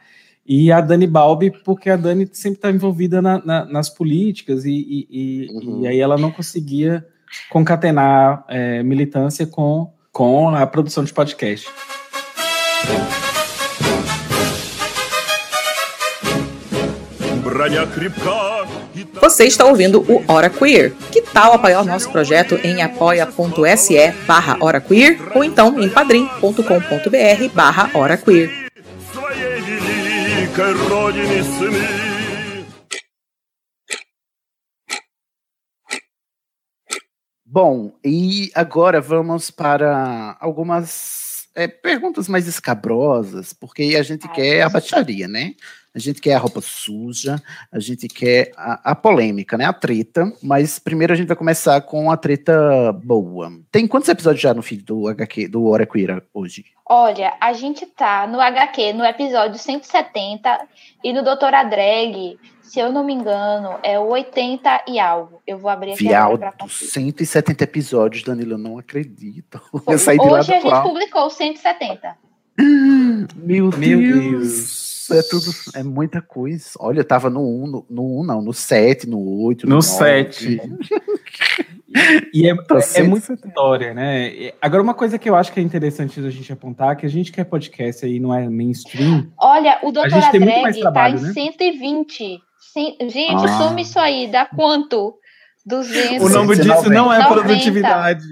E a Dani Balbi, porque a Dani sempre está envolvida na- na- nas políticas e, e- e- Uhum. e aí ela não conseguia concatenar é, militância com, com a produção de podcast. Você está ouvindo o Hora Queer. Que tal apoiar o nosso projeto em apoia.se barra Hora Queer ou então em padrim.com.br barra Hora Queer. Bom, e agora vamos para algumas é, perguntas mais escabrosas, porque a gente quer a baixaria, né? A gente quer a roupa suja, a gente quer a, a polêmica, né? A treta. Mas primeiro a gente vai começar com a treta boa. Tem quantos episódios já no feed do HQ, do Hora Queer hoje? Olha, a gente tá no HQ, no episódio 170, e no Doutora Drag, se eu não me engano, é o 80 e algo. Eu vou abrir aqui agora Viado, pra conferir. 170 episódios, Danilo, eu não acredito. [laughs] Eu saí de lá Hoje do a gente pau. publicou o 170. Meu, Meu Deus. É tudo, é muita coisa. Olha, eu tava no 1, no, no 1 não, no 7, no 8, No nove. 7. E é, Tá é certo. muita história, né? Agora, uma coisa que eu acho que é interessante da gente apontar, que a gente quer podcast aí, não é mainstream. Olha, o mais Drag trabalho, tá em né? 120. Cem- Gente, Ah. soma isso aí, dá quanto? 200. O nome disso 190. não é 90. produtividade.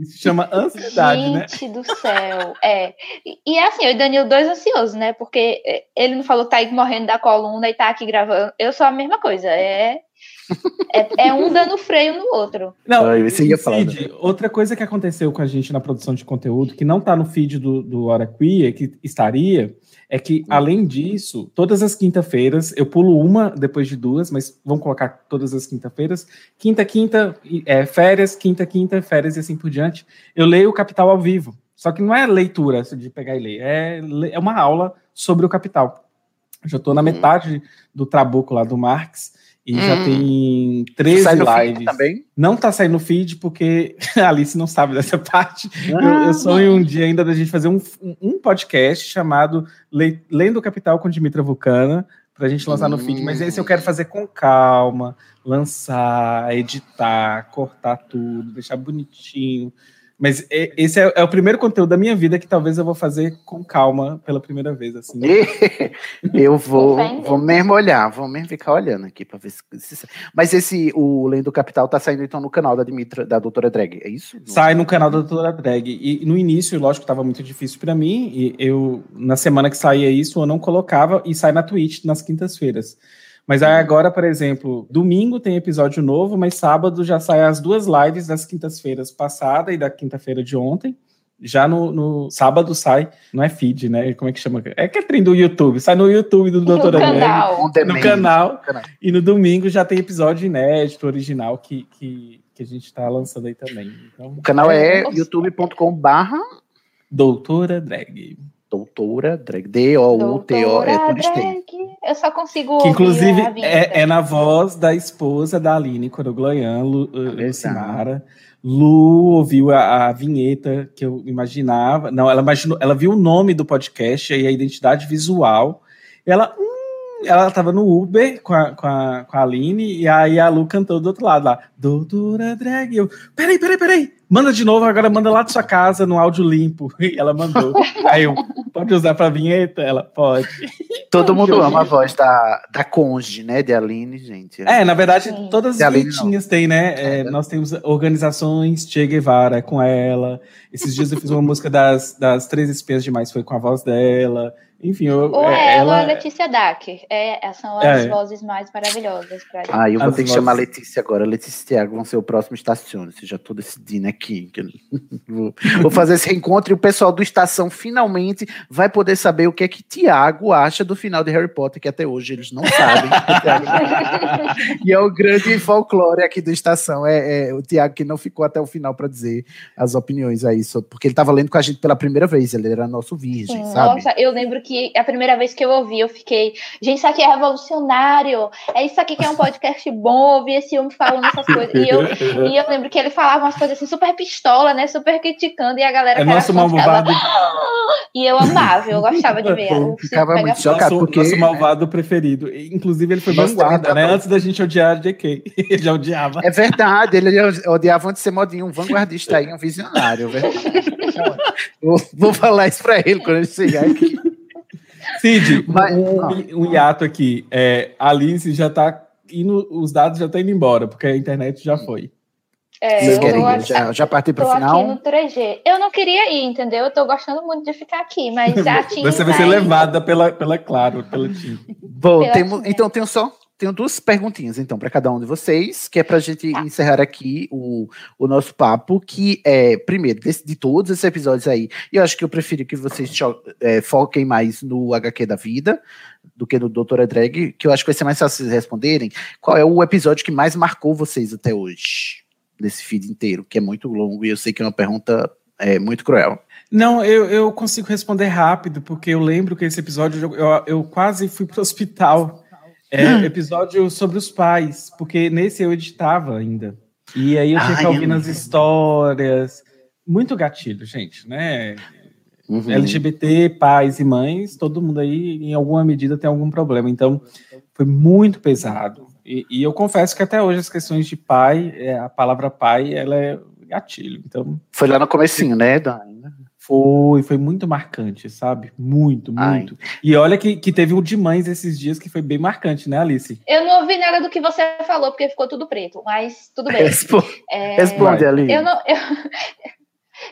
Isso chama ansiedade, né? Gente do céu, é. E, e é assim, eu e Danilo dois ansiosos, né? Porque é, ele não falou que tá aí morrendo da coluna e tá aqui gravando. Eu sou a mesma coisa. É, é, é um dando freio no outro. Não, Ah, você ia falar, Cid, outra coisa que aconteceu com a gente na produção de conteúdo, que não tá no feed do, do Hora Queer, que estaria, é que, além disso, todas as quinta-feiras, eu pulo uma depois de duas, mas vamos colocar todas as quinta-feiras, quinta, quinta, é, férias, quinta, quinta, férias e assim por diante, eu leio o Capital ao vivo. Só que não é leitura de pegar e ler, é, é uma aula sobre o Capital. Já estou na metade do trabuco lá do Marx, e já Hum. tem 13 Sai no feed lives. também? Não tá saindo feed porque [laughs] a Alice não sabe dessa parte. Eu, Ah, eu sonho um dia ainda da gente fazer um, um podcast chamado Le- Lendo Capital com Dimitra Vulcana, pra gente lançar no feed. Mas esse eu quero fazer com calma, lançar, editar, cortar tudo, deixar bonitinho. Mas esse é, é o primeiro conteúdo da minha vida que talvez eu vou fazer com calma pela primeira vez. Assim. [laughs] Eu vou, vou mesmo olhar, vou mesmo ficar olhando aqui pra ver se. se- Mas esse, o Lendo Capital, tá saindo então no canal da Dimitra, da doutora Drag, é isso? Sai no canal da Doutora Drag. E no início, lógico, estava muito difícil para mim. E eu, na semana que saía isso, eu não colocava e sai na Twitch nas quintas-feiras. Mas aí agora, por exemplo, domingo tem episódio novo, mas sábado já sai as duas lives das quintas-feiras passada e da quinta-feira de ontem. Já no, no sábado sai, não é feed, né? Como é que chama? É que é trem do YouTube, sai no YouTube do Doutora no Drag canal. No canal. E no domingo já tem episódio inédito, original, que, que, que a gente está lançando aí também. Então, O canal é Nossa. youtube.com barra Doutora Drag. Doutora Drag, D-O-U-T-O, é tem. Drag. Eu só consigo Que ouvir inclusive é, é na voz da esposa da Aline Corogloian, Lu, uh, verdade. Lucimara. Lu ouviu a, a vinheta que eu imaginava. Não, ela imaginou, ela viu o nome do podcast e a identidade visual. E ela, hum, ela estava no Uber com a, com, a, com a Aline, e aí a Lu cantou do outro lado lá, Doutora Drag. Eu, peraí, peraí, peraí. Manda de novo, agora manda lá da sua casa, no áudio limpo. [laughs] E ela mandou. aí eu, pode usar pra vinheta? Ela, pode. Todo mundo ama a voz da, da Conge, né? De Aline, gente. É, na verdade, Sim. todas De as vinhetinhas tem, né? É, É. nós temos organizações Che Guevara com ela. Esses dias eu fiz uma música das, das Três Espiãs Demais, foi com a voz dela. Enfim, eu, Ou é, ela, ou a ela. Letícia Dack. É, são as É. vozes mais maravilhosas pra gente. Ah, eu vou As ter que vozes. chamar a Letícia agora. Letícia e Thiago vão ser o próximo Estacione. Já tô decidindo aqui. que eu [laughs] vou, vou fazer esse reencontro e o pessoal do Estação finalmente vai poder saber o que é que Tiago acha do final de Harry Potter, que até hoje eles não sabem. [laughs] [laughs] e é o grande folclore aqui do Estação. É, é o Tiago que não ficou até o final para dizer as opiniões aí, porque ele estava lendo com a gente pela primeira vez. Ele era nosso virgem, Sim, sabe? Nossa, eu lembro que a primeira vez que eu ouvi, eu fiquei, gente, isso aqui é revolucionário, é isso aqui que é um podcast bom, ouvir esse homem falando essas coisas. E eu, [laughs] e eu lembro que ele falava umas coisas assim, super pistola, né? Super criticando, e a galera É que nosso malvado, E eu amava, eu gostava de ver. [laughs] o Ficava muito pegar chocado, nosso, porque- nosso malvado preferido. Inclusive, ele foi vanguarda, né? Antes da gente odiar a JK. [laughs] ele já odiava. É verdade, ele odiava antes de ser modinho, um vanguardista aí, um visionário, velho. vou, vou falar isso pra ele quando ele chegar aqui. Cid, Mas- um, um hiato aqui. É, a Alice já tá indo, os dados já estão indo embora, porque a internet já foi. É, Vocês eu querem tô- já, já partir pro Tô aqui final? no 3G. Eu não queria ir, entendeu? Eu tô gostando muito de ficar aqui, mas a [laughs] Tim Você vai ser levada pela, pela Claro, pela TIM. Bom, Pela temos, Tina. então tenho só tenho duas perguntinhas então para cada um de vocês, que é para a gente Tá. encerrar aqui o, o nosso papo, que é primeiro desse- de todos esses episódios aí. E eu acho que eu prefiro que vocês cho- é, foquem mais no HQ da vida do que no Doutora Drag, que eu acho que vai ser mais fácil vocês responderem. Qual é o episódio que mais marcou vocês até hoje nesse feed inteiro, que é muito longo e eu sei que é uma pergunta é, muito cruel. Não, eu, eu consigo responder rápido, porque eu lembro que esse episódio eu, eu, eu quase fui pro hospital. É episódio sobre os pais, porque nesse eu editava ainda. E aí eu tinha que ouvir nas histórias. Muito gatilho, gente, né? Uhum. LGBT, pais e mães, todo mundo aí, em alguma medida, tem algum problema. Então, foi muito pesado. E, e eu confesso que até hoje as questões de pai, é, a palavra pai, ela é gatilho. Então, Foi lá no comecinho, né, Dani? Foi, foi muito marcante, sabe? Muito, Ai. muito. E olha que, que teve um de mães esses dias que foi bem marcante, né, Alice? Eu não ouvi nada do que você falou, porque ficou tudo preto, mas tudo bem. Respo- É, Responde, Ali. Eu não, eu,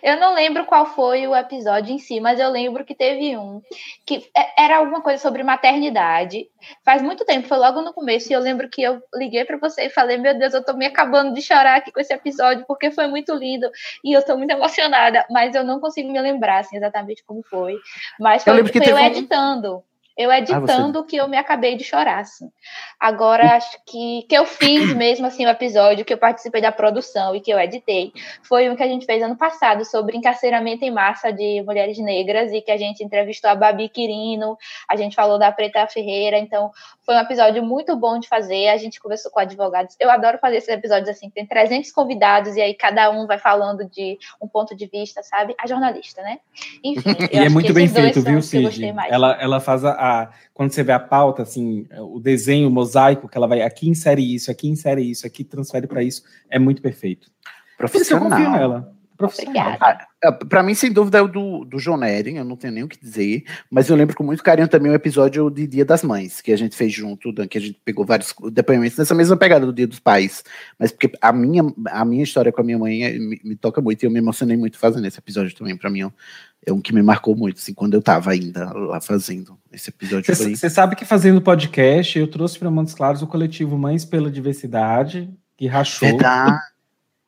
eu não lembro qual foi o episódio em si, mas eu lembro que teve um que é- era alguma coisa sobre maternidade. Faz muito tempo, foi logo no começo, e eu lembro que eu liguei para você e falei: Meu Deus, eu tô me acabando de chorar aqui com esse episódio, porque foi muito lindo e eu tô muito emocionada, mas eu não consigo me lembrar assim, exatamente como foi. Mas Eu foi, lembro que foi eu um- editando. Eu você- editando que eu me acabei de chorar, assim. Agora, acho que que eu fiz [clears throat] mesmo assim o episódio, que eu participei da produção e que eu editei, foi um que a gente fez ano passado sobre encarceramento em massa de mulheres negras e que a gente entrevistou a Babi Quirino, a gente falou da Preta Ferreira, então foi um episódio muito bom de fazer, a gente conversou com advogados. Eu adoro fazer esses episódios assim, tem 300 convidados e aí cada um vai falando de um ponto de vista, sabe? A jornalista, né? Enfim, [laughs] E é muito bem feito, viu, Cid? Ela, ela faz a, a- Quando você vê a pauta, assim, o desenho, o mosaico, que ela vai aqui insere isso, aqui insere isso, aqui transfere para isso, é muito perfeito. Por isso eu confio Profissional. nela. Profissional. Obrigada. Ah, Pra mim, sem dúvida, é o do, do John Eren, eu não tenho nem o que dizer, mas eu lembro com muito carinho também o episódio de Dia das Mães, que a gente fez junto, que a gente pegou vários depoimentos nessa mesma pegada do Dia dos Pais, mas porque a minha, a minha história com a minha mãe é- me, me toca muito e eu me emocionei muito fazendo esse episódio também, pra mim é um- que me marcou muito, assim, quando eu tava ainda lá fazendo esse episódio. Você sabe que fazendo podcast, eu trouxe para Montes Claros o coletivo Mães pela Diversidade, que rachou Verdade.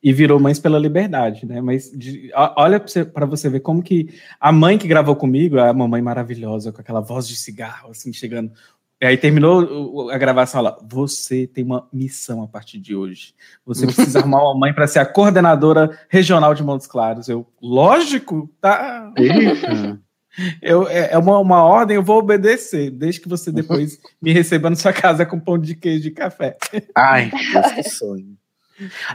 e virou Mães pela Liberdade, né? Mas de- olha para você ver como que a mãe que gravou comigo, a mamãe maravilhosa, com aquela voz de cigarro, assim, chegando. E aí terminou a gravação, ela, você tem uma missão a partir de hoje. Você precisa [laughs] arrumar uma mãe para ser a coordenadora regional de Montes Claros. Eu, lógico, tá. [laughs] Eu, é é uma, uma ordem, eu vou obedecer, desde que você depois [laughs] me receba na sua casa com pão de queijo e café. Ai, Deus, que sonho.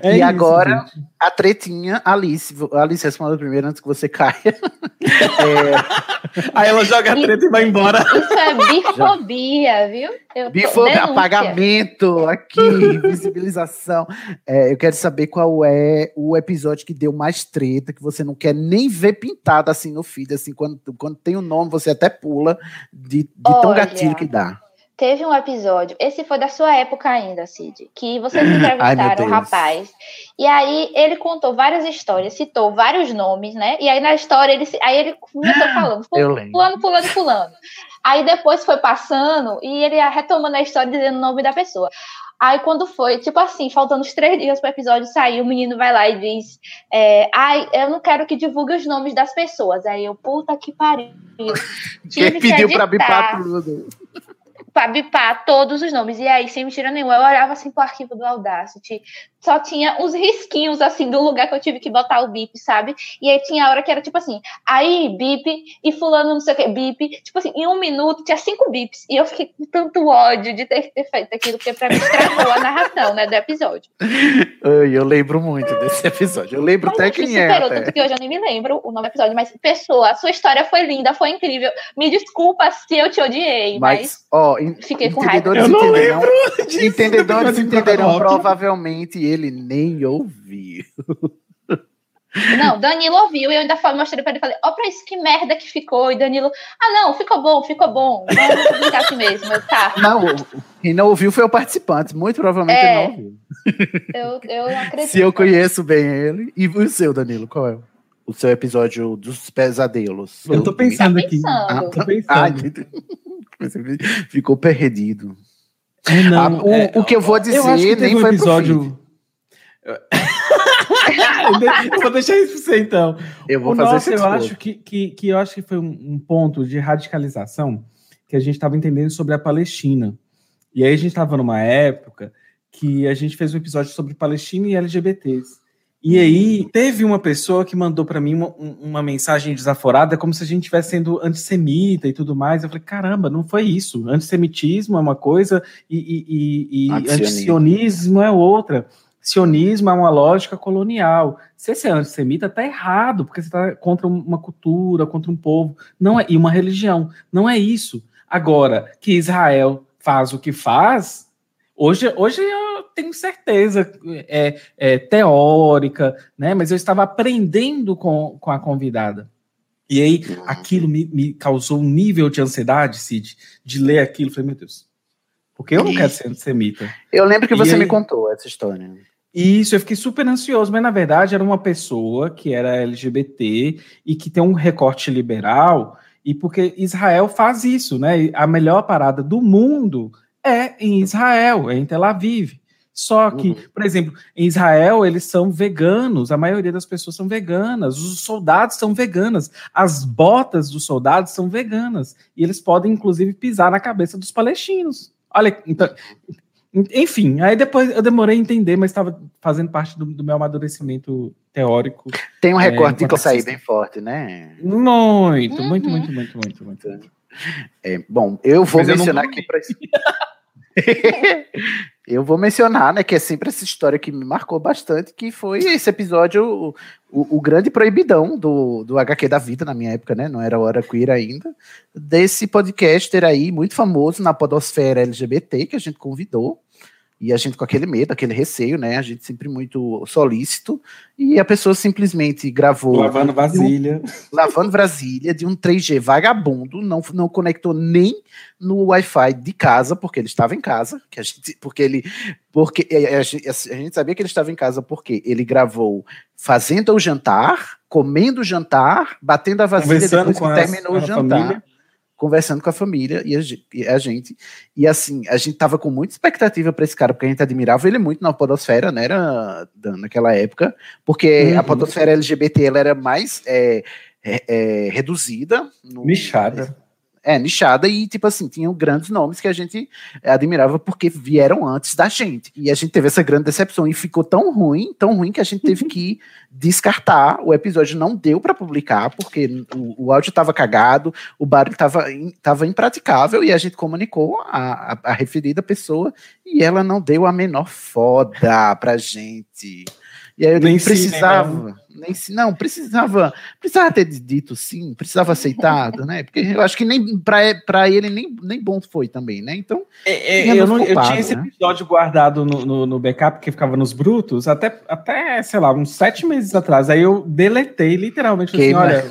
É E isso, agora- gente. A tretinha, Alice, Alice, responda primeiro antes que você caia. É, [laughs] Aí ela joga a treta e vai embora. Isso é bifobia, viu? Eu Bifobia, denúncia. apagamento aqui, visibilização. É, eu quero saber qual é o episódio que deu mais treta, que você não quer nem ver pintado assim no feed, assim, quando, quando tem o nome, você até pula de, de tão gatilho que dá. Teve um episódio, esse foi da sua época ainda, Cid, que vocês [laughs] entrevistaram o rapaz. E aí ele contou várias histórias, citou vários nomes, né? E aí na história ele aí ele começou falando, [gasps] fulano, fulano, fulano. Aí depois foi passando e ele retomando a história dizendo o nome da pessoa. Aí quando foi, tipo assim, faltando uns três dias pro episódio sair, o menino vai lá e diz: é, Ai, eu não quero que divulgue os nomes das pessoas. Aí eu, puta que pariu. [laughs] Tive Quem que pediu pra editar bipar tudo? Pra bipar todos os nomes. E aí, sem mentira nenhuma, eu olhava assim pro arquivo do Audacity, só tinha uns risquinhos assim do lugar que eu tive que botar o bip, sabe? E aí tinha a hora que era tipo assim, aí bip, e fulano não sei o que, bip. Tipo assim, em um minuto tinha cinco bips. E eu fiquei com tanto ódio de ter, ter feito aquilo, porque pra mim estragou a narração, né, do episódio. [laughs] Ai, Eu lembro muito desse episódio. Eu lembro até Mas me quem é. superou, até. tanto que hoje eu nem me lembro o nome do episódio, mas pessoa, a sua história foi linda, foi incrível. Me desculpa se eu te odiei, mas, Mas, ó, fiquei com raiva. entendedores Eu não entenderão, disso, entendedores entenderão episódio. provavelmente ele nem ouviu. Não, Danilo ouviu e eu ainda falei, mostrei pra ele e falei, ó, pra isso que merda que ficou. E Danilo, ah, não, ficou bom, ficou bom. Vamos publicar assim mesmo. Eu, tá, Não, quem não ouviu foi o participante. Muito provavelmente É. ele não ouviu. eu, eu acredito. Se eu conheço bem ele. E o seu, Danilo, qual é? O seu episódio dos pesadelos. Eu tô pensando aqui. pensando. Tô pensando. Ah, ficou perdido. É, não, Ah, o- é, o que eu vou dizer eu acho que teve nem um foi pro episódio. Eu [laughs] vou deixar isso pra você então. Eu vou o fazer nosso, eu acho que, que, que eu acho que foi um, ponto de radicalização que a gente estava entendendo sobre a Palestina. E aí a gente estava numa época que a gente fez um episódio sobre Palestina e LGBTs. E aí teve uma pessoa que mandou para mim uma, um- uma mensagem desaforada, como se a gente estivesse sendo antissemita e tudo mais. Eu falei, caramba, não foi isso. Antissemitismo é uma coisa e, e, e, e antisionismo é outra. Sionismo é uma lógica colonial. Se você é antissemita, tá errado, porque você está contra uma cultura, contra um povo, não é e uma religião. Não é isso. Agora, que Israel faz o que faz, hoje, hoje eu tenho certeza é, é teórica, né? Mas eu estava aprendendo com, com a convidada. E aí, aquilo me, me causou um nível de ansiedade, Cid, de ler aquilo. Falei, meu Deus, porque eu não quero ser antissemita. Eu lembro que E você aí- me contou essa história. Isso, eu fiquei super ansioso, mas na verdade era uma pessoa que era LGBT e que tem um recorte liberal, e porque Israel faz isso, né? E A melhor parada do mundo é em Israel, é em Tel Aviv. Só que, Uhum. por exemplo, em Israel eles são veganos, a maioria das pessoas são veganas, os soldados são veganas, as botas dos soldados são veganas, e eles podem inclusive pisar na cabeça dos palestinos. Olha, então, enfim, aí depois eu demorei a entender, mas estava fazendo parte do, do meu amadurecimento teórico. Tem um É, recorte de enquanto sair assista. bem forte, né? Muito, Uhum. muito, muito, muito, muito, muito. É, bom, eu vou Mas eu mencionar vou aqui para [laughs] Eu vou mencionar, né, que é sempre essa história que me marcou bastante, que foi esse episódio, o, o, o grande proibidão do, do HQ da vida na minha época, né? Não era hora queer ainda, desse podcaster aí, muito famoso na podosfera LGBT, que a gente convidou. E a gente com aquele medo, aquele receio, né? A gente sempre muito solícito. E a pessoa simplesmente gravou Lavando vasilha. lavando Brasília de um 3G vagabundo, não, não conectou nem no Wi-Fi de casa, porque ele estava em casa, que a gente, porque ele, porque a, a gente- a gente sabia que ele estava em casa porque ele gravou fazendo o jantar, comendo o jantar, batendo a vasilha Conversando depois que terminou com o a jantar. família. Conversando com a família e a, ge- a gente. E assim, a gente tava com muita expectativa para esse cara, porque a gente admirava ele muito na podosfera, né? Era, naquela época, porque a Uhum. podosfera LGBT ela era mais é, é, é, reduzida. no- Nichada. É, nichada e, tipo assim, tinham grandes nomes que a gente admirava porque vieram antes da gente. E a gente teve essa grande decepção e ficou tão ruim, tão ruim que a gente teve que [laughs] descartar. O episódio não deu para publicar porque o, o áudio estava cagado, o barulho estava tava impraticável e a gente comunicou a, a, a referida pessoa e ela não deu a menor foda pra gente. E aí eu Nem nem sim, nem precisava, nem se- não, precisava, precisava ter dito sim, precisava aceitado, [laughs] né? Porque eu acho que nem para ele nem, nem bom foi também, né? Então, É, é, eu, não- eu culpado, tinha esse né? episódio guardado no, no, no backup que ficava nos brutos até, até, sei lá, uns sete meses atrás. Aí eu deletei literalmente assim, olha,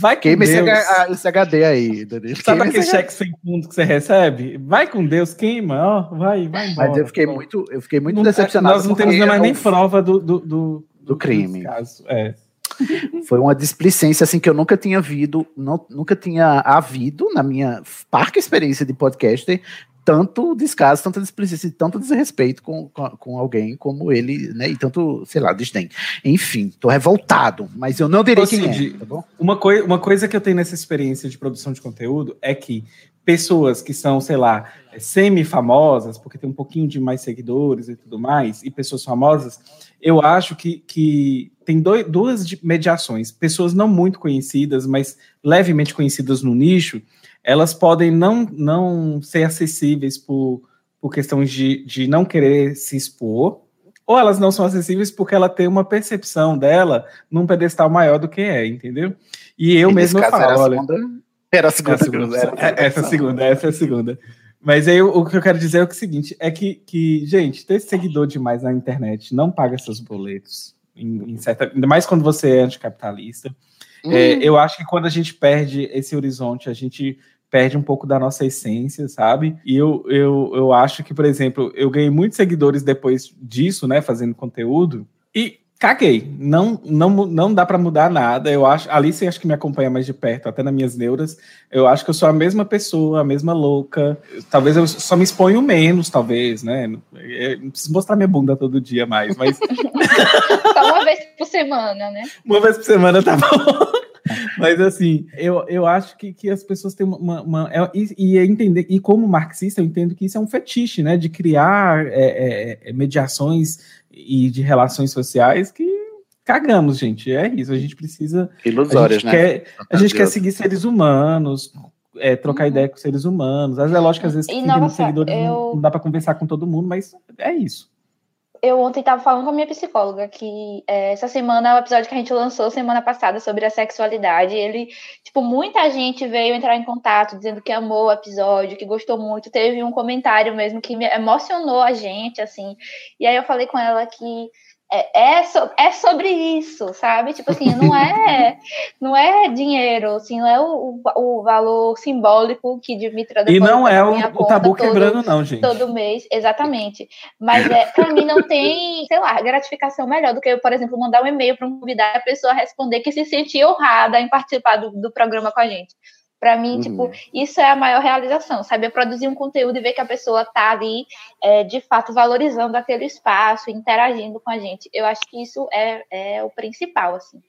vai com queima esse, Deus. H- esse HD aí, Danilo. Sabe Queima aquele esse cheque sem fundo que você recebe? Vai com Deus, queima, ó, vai, vai embora. Mas eu fiquei muito, eu fiquei muito Não- decepcionado. Nós não temos mais é nem prova do, do, do, Do crime. caso. É. [laughs] Foi uma displicência assim que eu nunca tinha visto, não, nunca tinha havido na minha parca experiência de podcaster tanto descaso, tanta displicência, e tanto desrespeito com, com, com alguém como ele, né? E tanto, sei lá, desdém. Enfim, tô revoltado, mas eu não direi Ô, quem Cid, é, tá bom? Uma, coi uma coisa que eu tenho nessa experiência de produção de conteúdo é que pessoas que são, sei lá, semi-famosas, porque tem um pouquinho de mais seguidores e tudo mais, e pessoas famosas, eu acho que, que tem doi- duas di- mediações. Pessoas não muito conhecidas, mas levemente conhecidas no nicho, elas podem não, não ser acessíveis por, por questões de, de não querer se expor, ou elas não são acessíveis porque ela tem uma percepção dela num pedestal maior do que é, entendeu? E eu E mesmo eu era falo, a olha, segunda, era a é segunda, a segunda, era a é- essa é a segunda, essa é a segunda. Mas aí o- que eu quero dizer é o seguinte: é que, que gente, ter seguidor demais na internet não paga seus boletos. Em, em certa, ainda mais quando você é anticapitalista. É, Hum. eu acho que quando a gente perde esse horizonte, a gente perde um pouco da nossa essência, sabe? E eu, eu, eu acho que, por exemplo, eu ganhei muitos seguidores depois disso, né, fazendo conteúdo, e caguei. Não, não, não dá pra mudar nada. Eu acho, a Alice acho que me acompanha mais de perto, até nas minhas neuras. Eu acho que eu sou a mesma pessoa, a mesma louca. Talvez eu só me exponho menos, talvez, né? Eu não preciso mostrar minha bunda todo dia mais, mas [laughs] Só uma vez por semana, né? uma vez por semana tá bom. [laughs] Mas assim, eu, eu acho que, que as pessoas têm uma. uma- é- e, e é entender, e como marxista, eu entendo que isso é um fetiche, né? De criar é, é, é, mediações e de relações sociais que cagamos, gente. É isso. A gente precisa. A Ilusórias, gente, né? quer, a gente quer seguir seres humanos. é, trocar ideia com seres humanos. Às vezes é lógico que às vezes E, 30 nossa, mil seguidores não, eu- não dá para conversar com todo mundo, mas é isso. Eu ontem estava falando com a minha psicóloga que é, essa semana o episódio que a gente lançou semana passada sobre a sexualidade. Ele, tipo, muita gente veio entrar em contato dizendo que amou o episódio, que gostou muito. Teve um comentário mesmo que me emocionou a gente, assim. E aí eu falei com ela que é, é, so- é sobre isso, sabe? Tipo assim, não é, [laughs] não é dinheiro, assim, não é o, o, valor simbólico que Dimitra E não é o, o tabu todo- quebrando, não, gente. todo mês, exatamente. Mas é, para mim não tem, sei lá, gratificação melhor do que eu, por exemplo, mandar um e-mail para um convidado e a pessoa responder que se sente honrada em participar do, do programa com a gente. Para mim, Uhum. tipo, isso é a maior realização, sabe? É produzir um conteúdo e ver que a pessoa tá ali, é, de fato, valorizando aquele espaço, interagindo com a gente. Eu acho que isso é, é o principal, assim.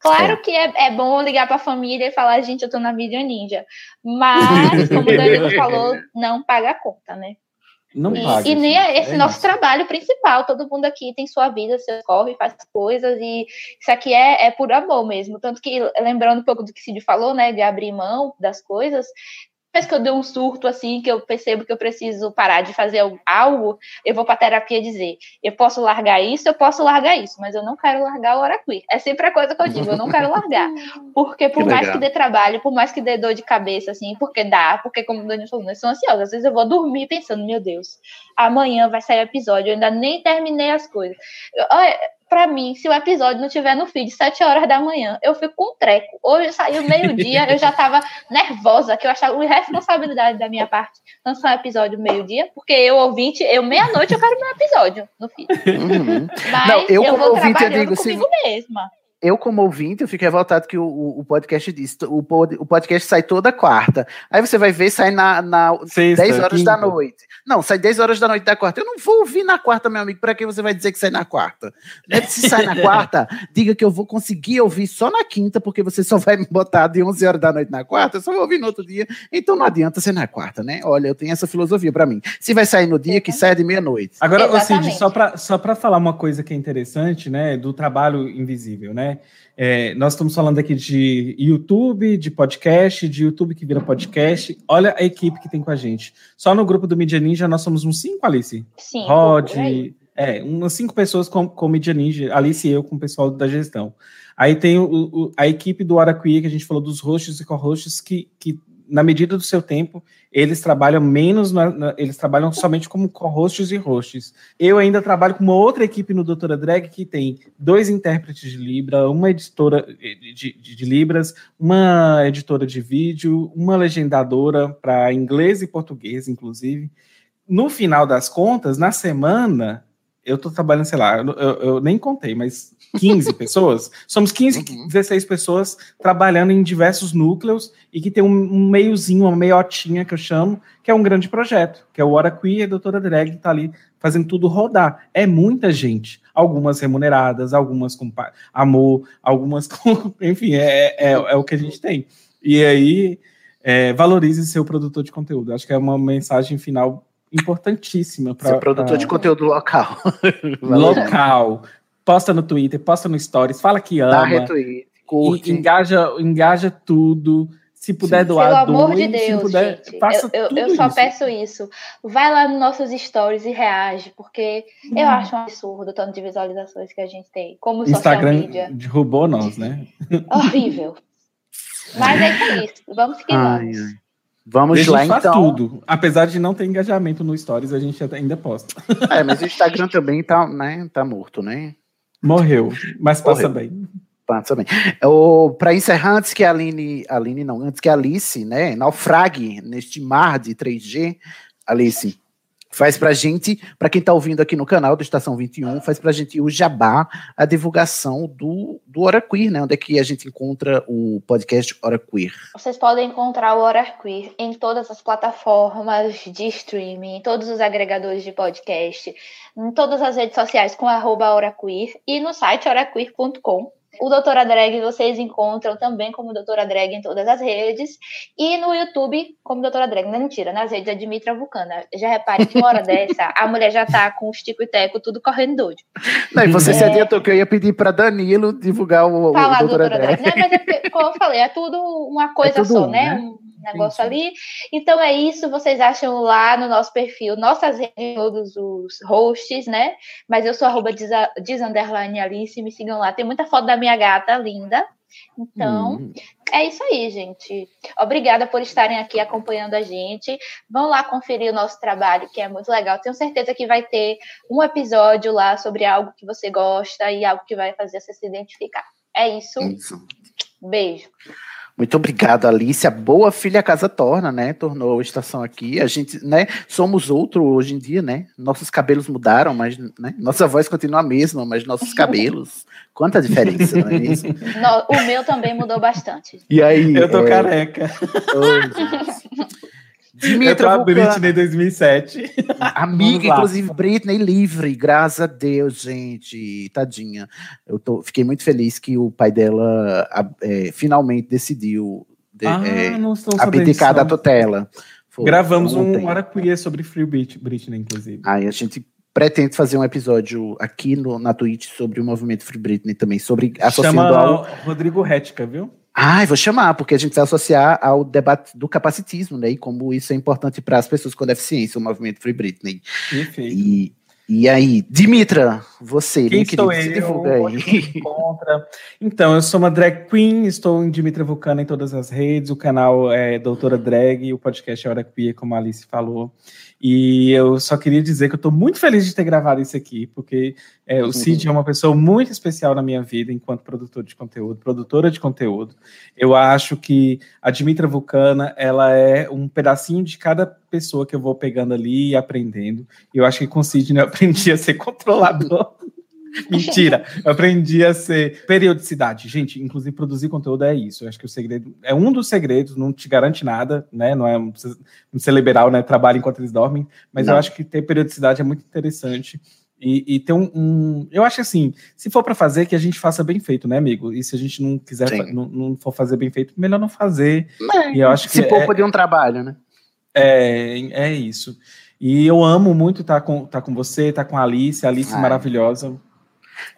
Claro que é, é bom ligar para a família e falar, gente, eu tô na mídia ninja. Mas, [laughs] como o Danilo falou, não paga a conta, né? Não E, paga. e nem é esse É nosso isso. trabalho principal. Todo mundo aqui tem sua vida, seu corre, faz coisas, e isso aqui é, é por amor mesmo. Tanto que, lembrando um pouco do que Cid falou, né, de abrir mão das coisas, depois que eu dei um surto assim, que eu percebo que eu preciso parar de fazer algo, eu vou para terapia dizer: eu posso largar isso, eu posso largar isso, mas eu não quero largar o Oracuí. É sempre a coisa que eu digo: eu não quero largar. [laughs] Porque por Que mais legal. que dê trabalho, por mais que dê dor de cabeça, assim, porque dá, porque como o Daniel falou, eu sou ansiosa. Às vezes eu vou dormir pensando: meu Deus, amanhã vai sair episódio, eu ainda nem terminei as coisas. Olha, pra mim, se o episódio não tiver no feed 7 horas da manhã, eu fico com um treco. Hoje saiu meio-dia, eu já tava nervosa, que eu achava uma irresponsabilidade da minha parte lançar um episódio meio-dia, porque eu, ouvinte, eu meia-noite eu quero meu episódio no feed. Uhum. Mas Não, eu eu, como vou ouvinte, eu digo, se- comigo mesma. Eu, como ouvinte, eu fico revoltado que o, o, podcast disse. O, pod- o podcast sai toda quarta. Aí você vai ver, sai na, na Sexta, 10 horas da quinta. noite. Não, sai 10 horas da noite da quarta. Eu não vou ouvir na quarta, meu amigo. Pra que você vai dizer que sai na quarta? Né? Se sai na [laughs] quarta, diga que eu vou conseguir ouvir só na quinta, porque você só vai me botar de 11 horas da noite na quarta. Eu só vou ouvir no outro dia. Então não adianta ser na quarta, né? Olha, eu tenho essa filosofia pra mim. Se vai sair no dia, que saia de meia-noite. Agora, ô Cid, Exatamente. só para só pra falar uma coisa que é interessante, né, do trabalho invisível, né? É, nós estamos falando aqui de YouTube, de podcast, de YouTube que vira podcast. Olha a equipe que tem com a gente. Só no grupo do Media Ninja nós somos uns cinco, Alice. Sim. Rod. É, umas cinco pessoas com, com Media Ninja, Alice e eu com o pessoal da gestão. Aí tem o, o, a equipe do Araquia, que a gente falou dos hosts e co-hosts, que, que na medida do seu tempo, eles trabalham menos, na, na, eles trabalham somente como co-hosts e hosts. Eu ainda trabalho com uma outra equipe no Doutora Drag que tem dois intérpretes de Libra, uma editora de, de, de Libras, uma editora de vídeo, uma legendadora para inglês e português, inclusive. No final das contas, na semana, eu tô trabalhando, sei lá, eu, eu, nem contei, mas 15 [laughs] pessoas. Somos 15, 16 uhum. pessoas trabalhando em diversos núcleos e que tem um, um, meiozinho, uma meiotinha que eu chamo, que é um grande projeto, que é o Hora Queer e a Doutora Drag que tá ali fazendo tudo rodar. É muita gente. Algumas remuneradas, algumas com amor, algumas [laughs] com. Enfim, é, é, é o que a gente tem. E aí, é, valorize seu produtor de conteúdo. Acho que é uma mensagem final importantíssima para. Ser produtor pra... de conteúdo local. [laughs] local. Posta no Twitter, posta no Stories, fala que ama. Dá retweet, curte. Engaja, engaja tudo. Se puder Sim. doar, Pelo amor de Deus, puder, gente. Faça eu, eu, eu só isso. peço isso. Vai lá nos nossos stories e reage, porque hum. eu acho um absurdo o tanto de visualizações que a gente tem. Como Instagram social media. derrubou nós, né? Horrível. [laughs] Mas é isso. Vamos que vamos. Ai. Vamos a lá, então. tudo. Apesar de não ter engajamento no Stories, a gente ainda posta. [laughs] É, mas o Instagram também tá, né, tá morto, né? Morreu, mas passa Morreu. bem. Passa bem. Para encerrar, antes que a Aline, Aline não, antes que a Alice, né, naufrague neste mar de 3G, Alice, Faz pra gente, para quem tá ouvindo aqui no canal do Estação 21, faz pra gente o jabá, a divulgação do, do Hora Queer, né? Onde é que a gente encontra o podcast Hora Queer? Vocês podem encontrar o Hora Queer em todas as plataformas de streaming, em todos os agregadores de podcast, em todas as redes sociais com arroba Hora Queer e no site horaqueer.com. O Doutora Drag vocês encontram também como Doutora Drag em todas as redes. E no YouTube como Doutora Drag. Não é mentira, nas redes é Dimitra Vulcana. Já repare que uma hora dessa, a mulher já tá com os tico e teco tudo correndo doido. Não, e você é... se adiantou que eu ia pedir para Danilo divulgar o, Falar o Doutora, Doutora Drag. Drag. Não, mas é, como eu falei, é tudo uma coisa é tudo só, um, né? né? Negócio Sim. ali. Então é isso, vocês acham lá no nosso perfil, nossas redes, todos os hosts, né? Mas eu sou arroba Alice, me sigam lá. Tem muita foto da minha gata linda. Então, hum. é isso aí, gente. Obrigada por estarem aqui acompanhando a gente. Vão lá conferir o nosso trabalho, que é muito legal. Tenho certeza que vai ter um episódio lá sobre algo que você gosta e algo que vai fazer você se identificar. É isso. isso. Beijo. Muito obrigado, Alice. A boa filha casa torna, né? Tornou a estação aqui. A gente, né? Somos outro hoje em dia, né? Nossos cabelos mudaram, mas né? nossa voz continua a mesma, mas nossos [laughs] cabelos. Quanta diferença, não é mesmo? o meu também mudou bastante. E aí? Eu tô é... careca. Dimitra eu tô a Britney 2007. [laughs] Amiga, inclusive, Britney livre, graças a Deus, gente. Tadinha. Eu tô, fiquei muito feliz que o pai dela é, finalmente decidiu de, ah, é, abdicar da tutela. Foi, Gravamos um Aracuia sobre Free Britney, inclusive. Aí a gente pretende fazer um episódio aqui no, na Twitch sobre o movimento Free Britney também, sobre associando Chama ao... Rodrigo Retica, viu? Ah, vou chamar, porque a gente vai associar ao debate do capacitismo, né? E como isso é importante para as pessoas com deficiência, o movimento Free Britney. Perfeito. E, e aí, Dimitra, você, Quem sou eu? divulga aí. Então, eu sou uma drag queen, estou em Dimitra Vulcana em todas as redes, o canal é Doutora Drag, o podcast é Hora Queer, como a Alice falou. E eu só queria dizer que eu estou muito feliz de ter gravado isso aqui, porque é, o Cid é uma pessoa muito especial na minha vida enquanto produtor de conteúdo, produtora de conteúdo. Eu acho que a Dimitra Vulcana, ela é um pedacinho de cada pessoa que eu vou pegando ali e aprendendo. Eu acho que com o Cid eu [laughs] aprendi a ser controlador. [laughs] Mentira, eu aprendi a ser periodicidade. Gente, inclusive produzir conteúdo é isso. Eu acho que o segredo é um dos segredos, não te garante nada, né? Não é não precisa, não ser liberal, né? Trabalha enquanto eles dormem, mas não. eu acho que ter periodicidade é muito interessante. E, e ter um, um, Eu acho assim, se for para fazer, que a gente faça bem feito, né, amigo? E se a gente não quiser, não, não, for fazer bem feito, melhor não fazer. É, e eu acho que. Se poupa é, de um trabalho, né? É, é isso. E eu amo muito estar tá com, estar tá com você, estar tá com a Alice, a Alice Ai. maravilhosa.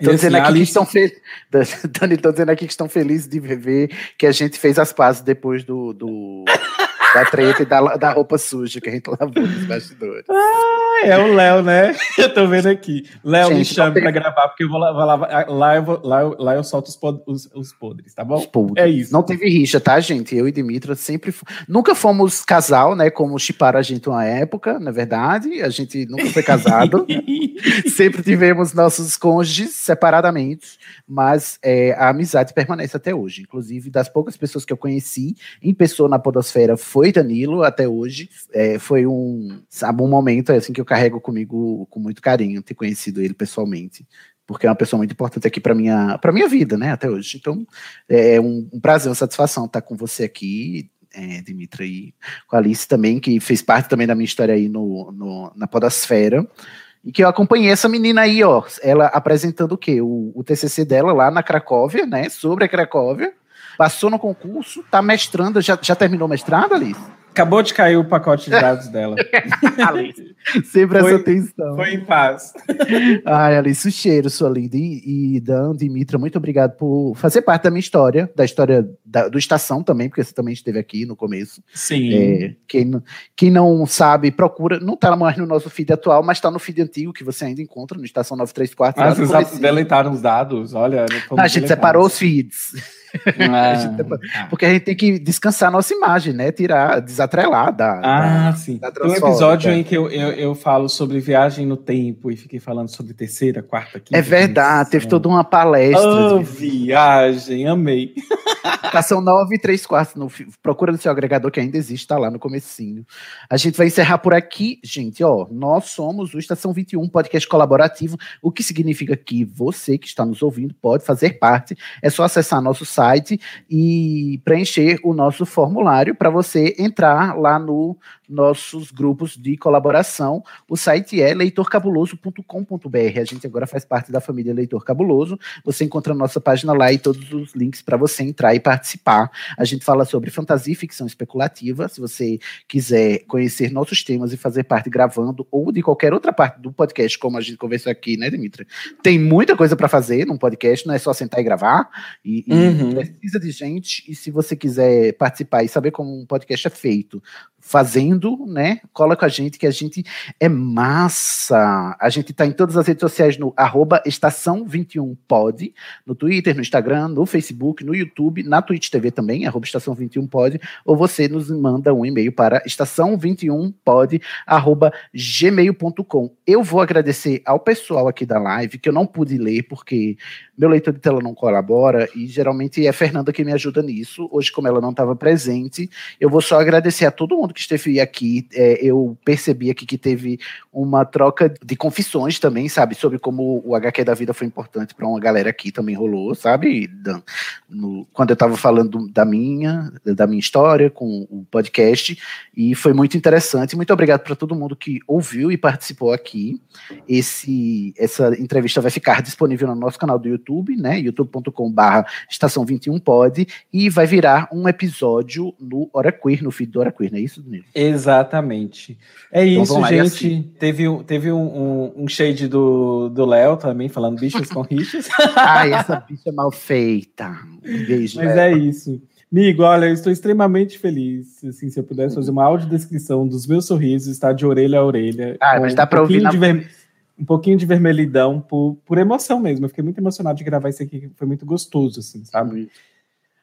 Estão dizendo, aqui Alice... que estão [laughs] dizendo aqui que estão felizes de ver que a gente fez as pazes depois do, do da treta e da, da roupa suja que a gente lavou nos bastidores. Ah, Ah, é o Léo, né? [laughs] Eu tô vendo aqui. Léo, me chame tem- pra gravar, porque eu vou lá, vou lá, lá, eu vou, lá, eu, lá eu solto os, pod- os, os podres, tá bom? Podres. É isso. Não teve rixa, tá, gente? Eu e Dimitra sempre. f- Nunca fomos casal, né? Como chiparam a gente uma época, na verdade. A gente nunca foi casado. [laughs] sempre tivemos nossos cônjuges separadamente, mas é, a amizade permanece até hoje. Inclusive, das poucas pessoas que eu conheci em pessoa na Podosfera foi Danilo até hoje. É, foi um, sabe, um momento assim que eu carrego comigo com muito carinho ter conhecido ele pessoalmente. Porque é uma pessoa muito importante aqui para minha para minha vida, né, até hoje. Então, é um, um prazer, uma satisfação estar com você aqui, é, Dimitra, e com a Alice também, que fez parte também da minha história aí no, no- na Podosfera. E que eu acompanhei essa menina aí, ó, ela apresentando o quê? O, o TCC dela lá na Cracóvia, né, sobre a Cracóvia. Passou no concurso, tá mestrando, já, já terminou o mestrado, Alice? Acabou de cair o pacote de dados dela. [laughs] Alice, sempre Foi- essa atenção. Foi em paz. [laughs] Ai, Alice, o cheiro, sua linda. E, e Dan, Dimitra, muito obrigado por fazer parte da minha história, da história da- do Estação também, porque você também esteve aqui no começo. Sim. É, quem, não- quem não sabe, procura. Não tá mais no nosso feed atual, mas tá no feed antigo, que você ainda encontra no Estação 934. lá Ah, vocês deletaram os dados, olha. a gente separou os feeds. Ah, separou- Porque a gente tem que descansar a nossa imagem, né? Tirar, desatrelar da. Ah, da- sim. da Tem um episódio transfóbica. em que eu, eu, eu falo sobre viagem no tempo e fiquei falando sobre terceira, quarta, quinta. É verdade, teve toda uma palestra. Oh, de- viagem, amei. [laughs] Estação 9 e 3 quartos. No, procura no seu agregador que ainda existe, tá lá no comecinho. A gente vai encerrar por aqui, gente. Ó, nós somos o Estação 21, podcast colaborativo, o que significa que você que está nos ouvindo pode fazer parte. É só acessar nosso site e preencher o nosso formulário para você entrar lá no nossos grupos de colaboração. O site é leitorcabuloso.com.br. A gente agora faz parte da família Leitor Cabuloso. Você encontra a nossa página lá e todos os links para você entrar e participar. A gente fala sobre fantasia e ficção especulativa. Se você quiser conhecer nossos temas e fazer parte gravando ou de qualquer outra parte do podcast, como a gente conversou aqui, né, Dimitra? Tem muita coisa para fazer num podcast, não é só sentar e gravar. E, e Uhum. precisa de gente. E se você quiser participar e saber como um podcast é feito, fazendo, né? Cola com a gente, que a gente é massa. A gente tá em todas as redes sociais no arroba estação 21pod, no Twitter, no Instagram, no Facebook, no YouTube, na Twitch TV também, arroba estação 21pod, ou você nos manda um e-mail para estação 21pod, arroba gmail.com. Eu vou agradecer ao pessoal aqui da live, que eu não pude ler, porque meu leitor de tela não colabora, e geralmente é a Fernanda que me ajuda nisso. Hoje, como ela não estava presente, eu vou só agradecer a todo mundo que esteve aqui. É, eu percebi aqui que teve uma troca de confissões também, sabe? Sobre como o HQ da vida foi importante para uma galera aqui também rolou, sabe? No- quando eu estava falando da minha, da minha história com o podcast, e foi muito interessante. Muito obrigado para todo mundo que ouviu e participou aqui. Esse, essa entrevista vai ficar disponível no nosso canal do YouTube, né? youtube.com/barra estação 21 pod, e vai virar um episódio no Hora Queer, no feed do Hora Queer, não é isso, Exatamente. É Então isso, gente. assim? Teve, um- teve um, um, um shade do do Léo também, falando bichos com rixas. [laughs] Ai, essa bicha mal feita. Um beijo. Mas é isso. Amigo, olha, eu estou extremamente feliz. Assim, se eu pudesse fazer uma audiodescrição dos meus sorrisos, está de orelha a orelha. Ah, mas dá um pra ouvir na de ver- Um pouquinho de vermelhidão por, por emoção mesmo. Eu fiquei muito emocionado de gravar isso aqui, foi muito gostoso, assim, sabe?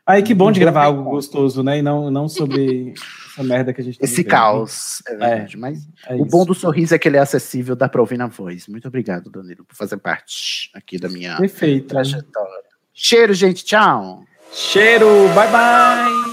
Ai, que bom de gravar algo gostoso, né? E não, não sobre [laughs] essa merda que a gente tá Esse vivendo. caos, é verdade. Mas é o bom do sorriso é que ele é acessível, dá pra ouvir na voz. Muito obrigado, Danilo, por fazer parte aqui da minha Perfeito. trajetória. Cheiro, gente. Tchau. Cheiro, bye bye.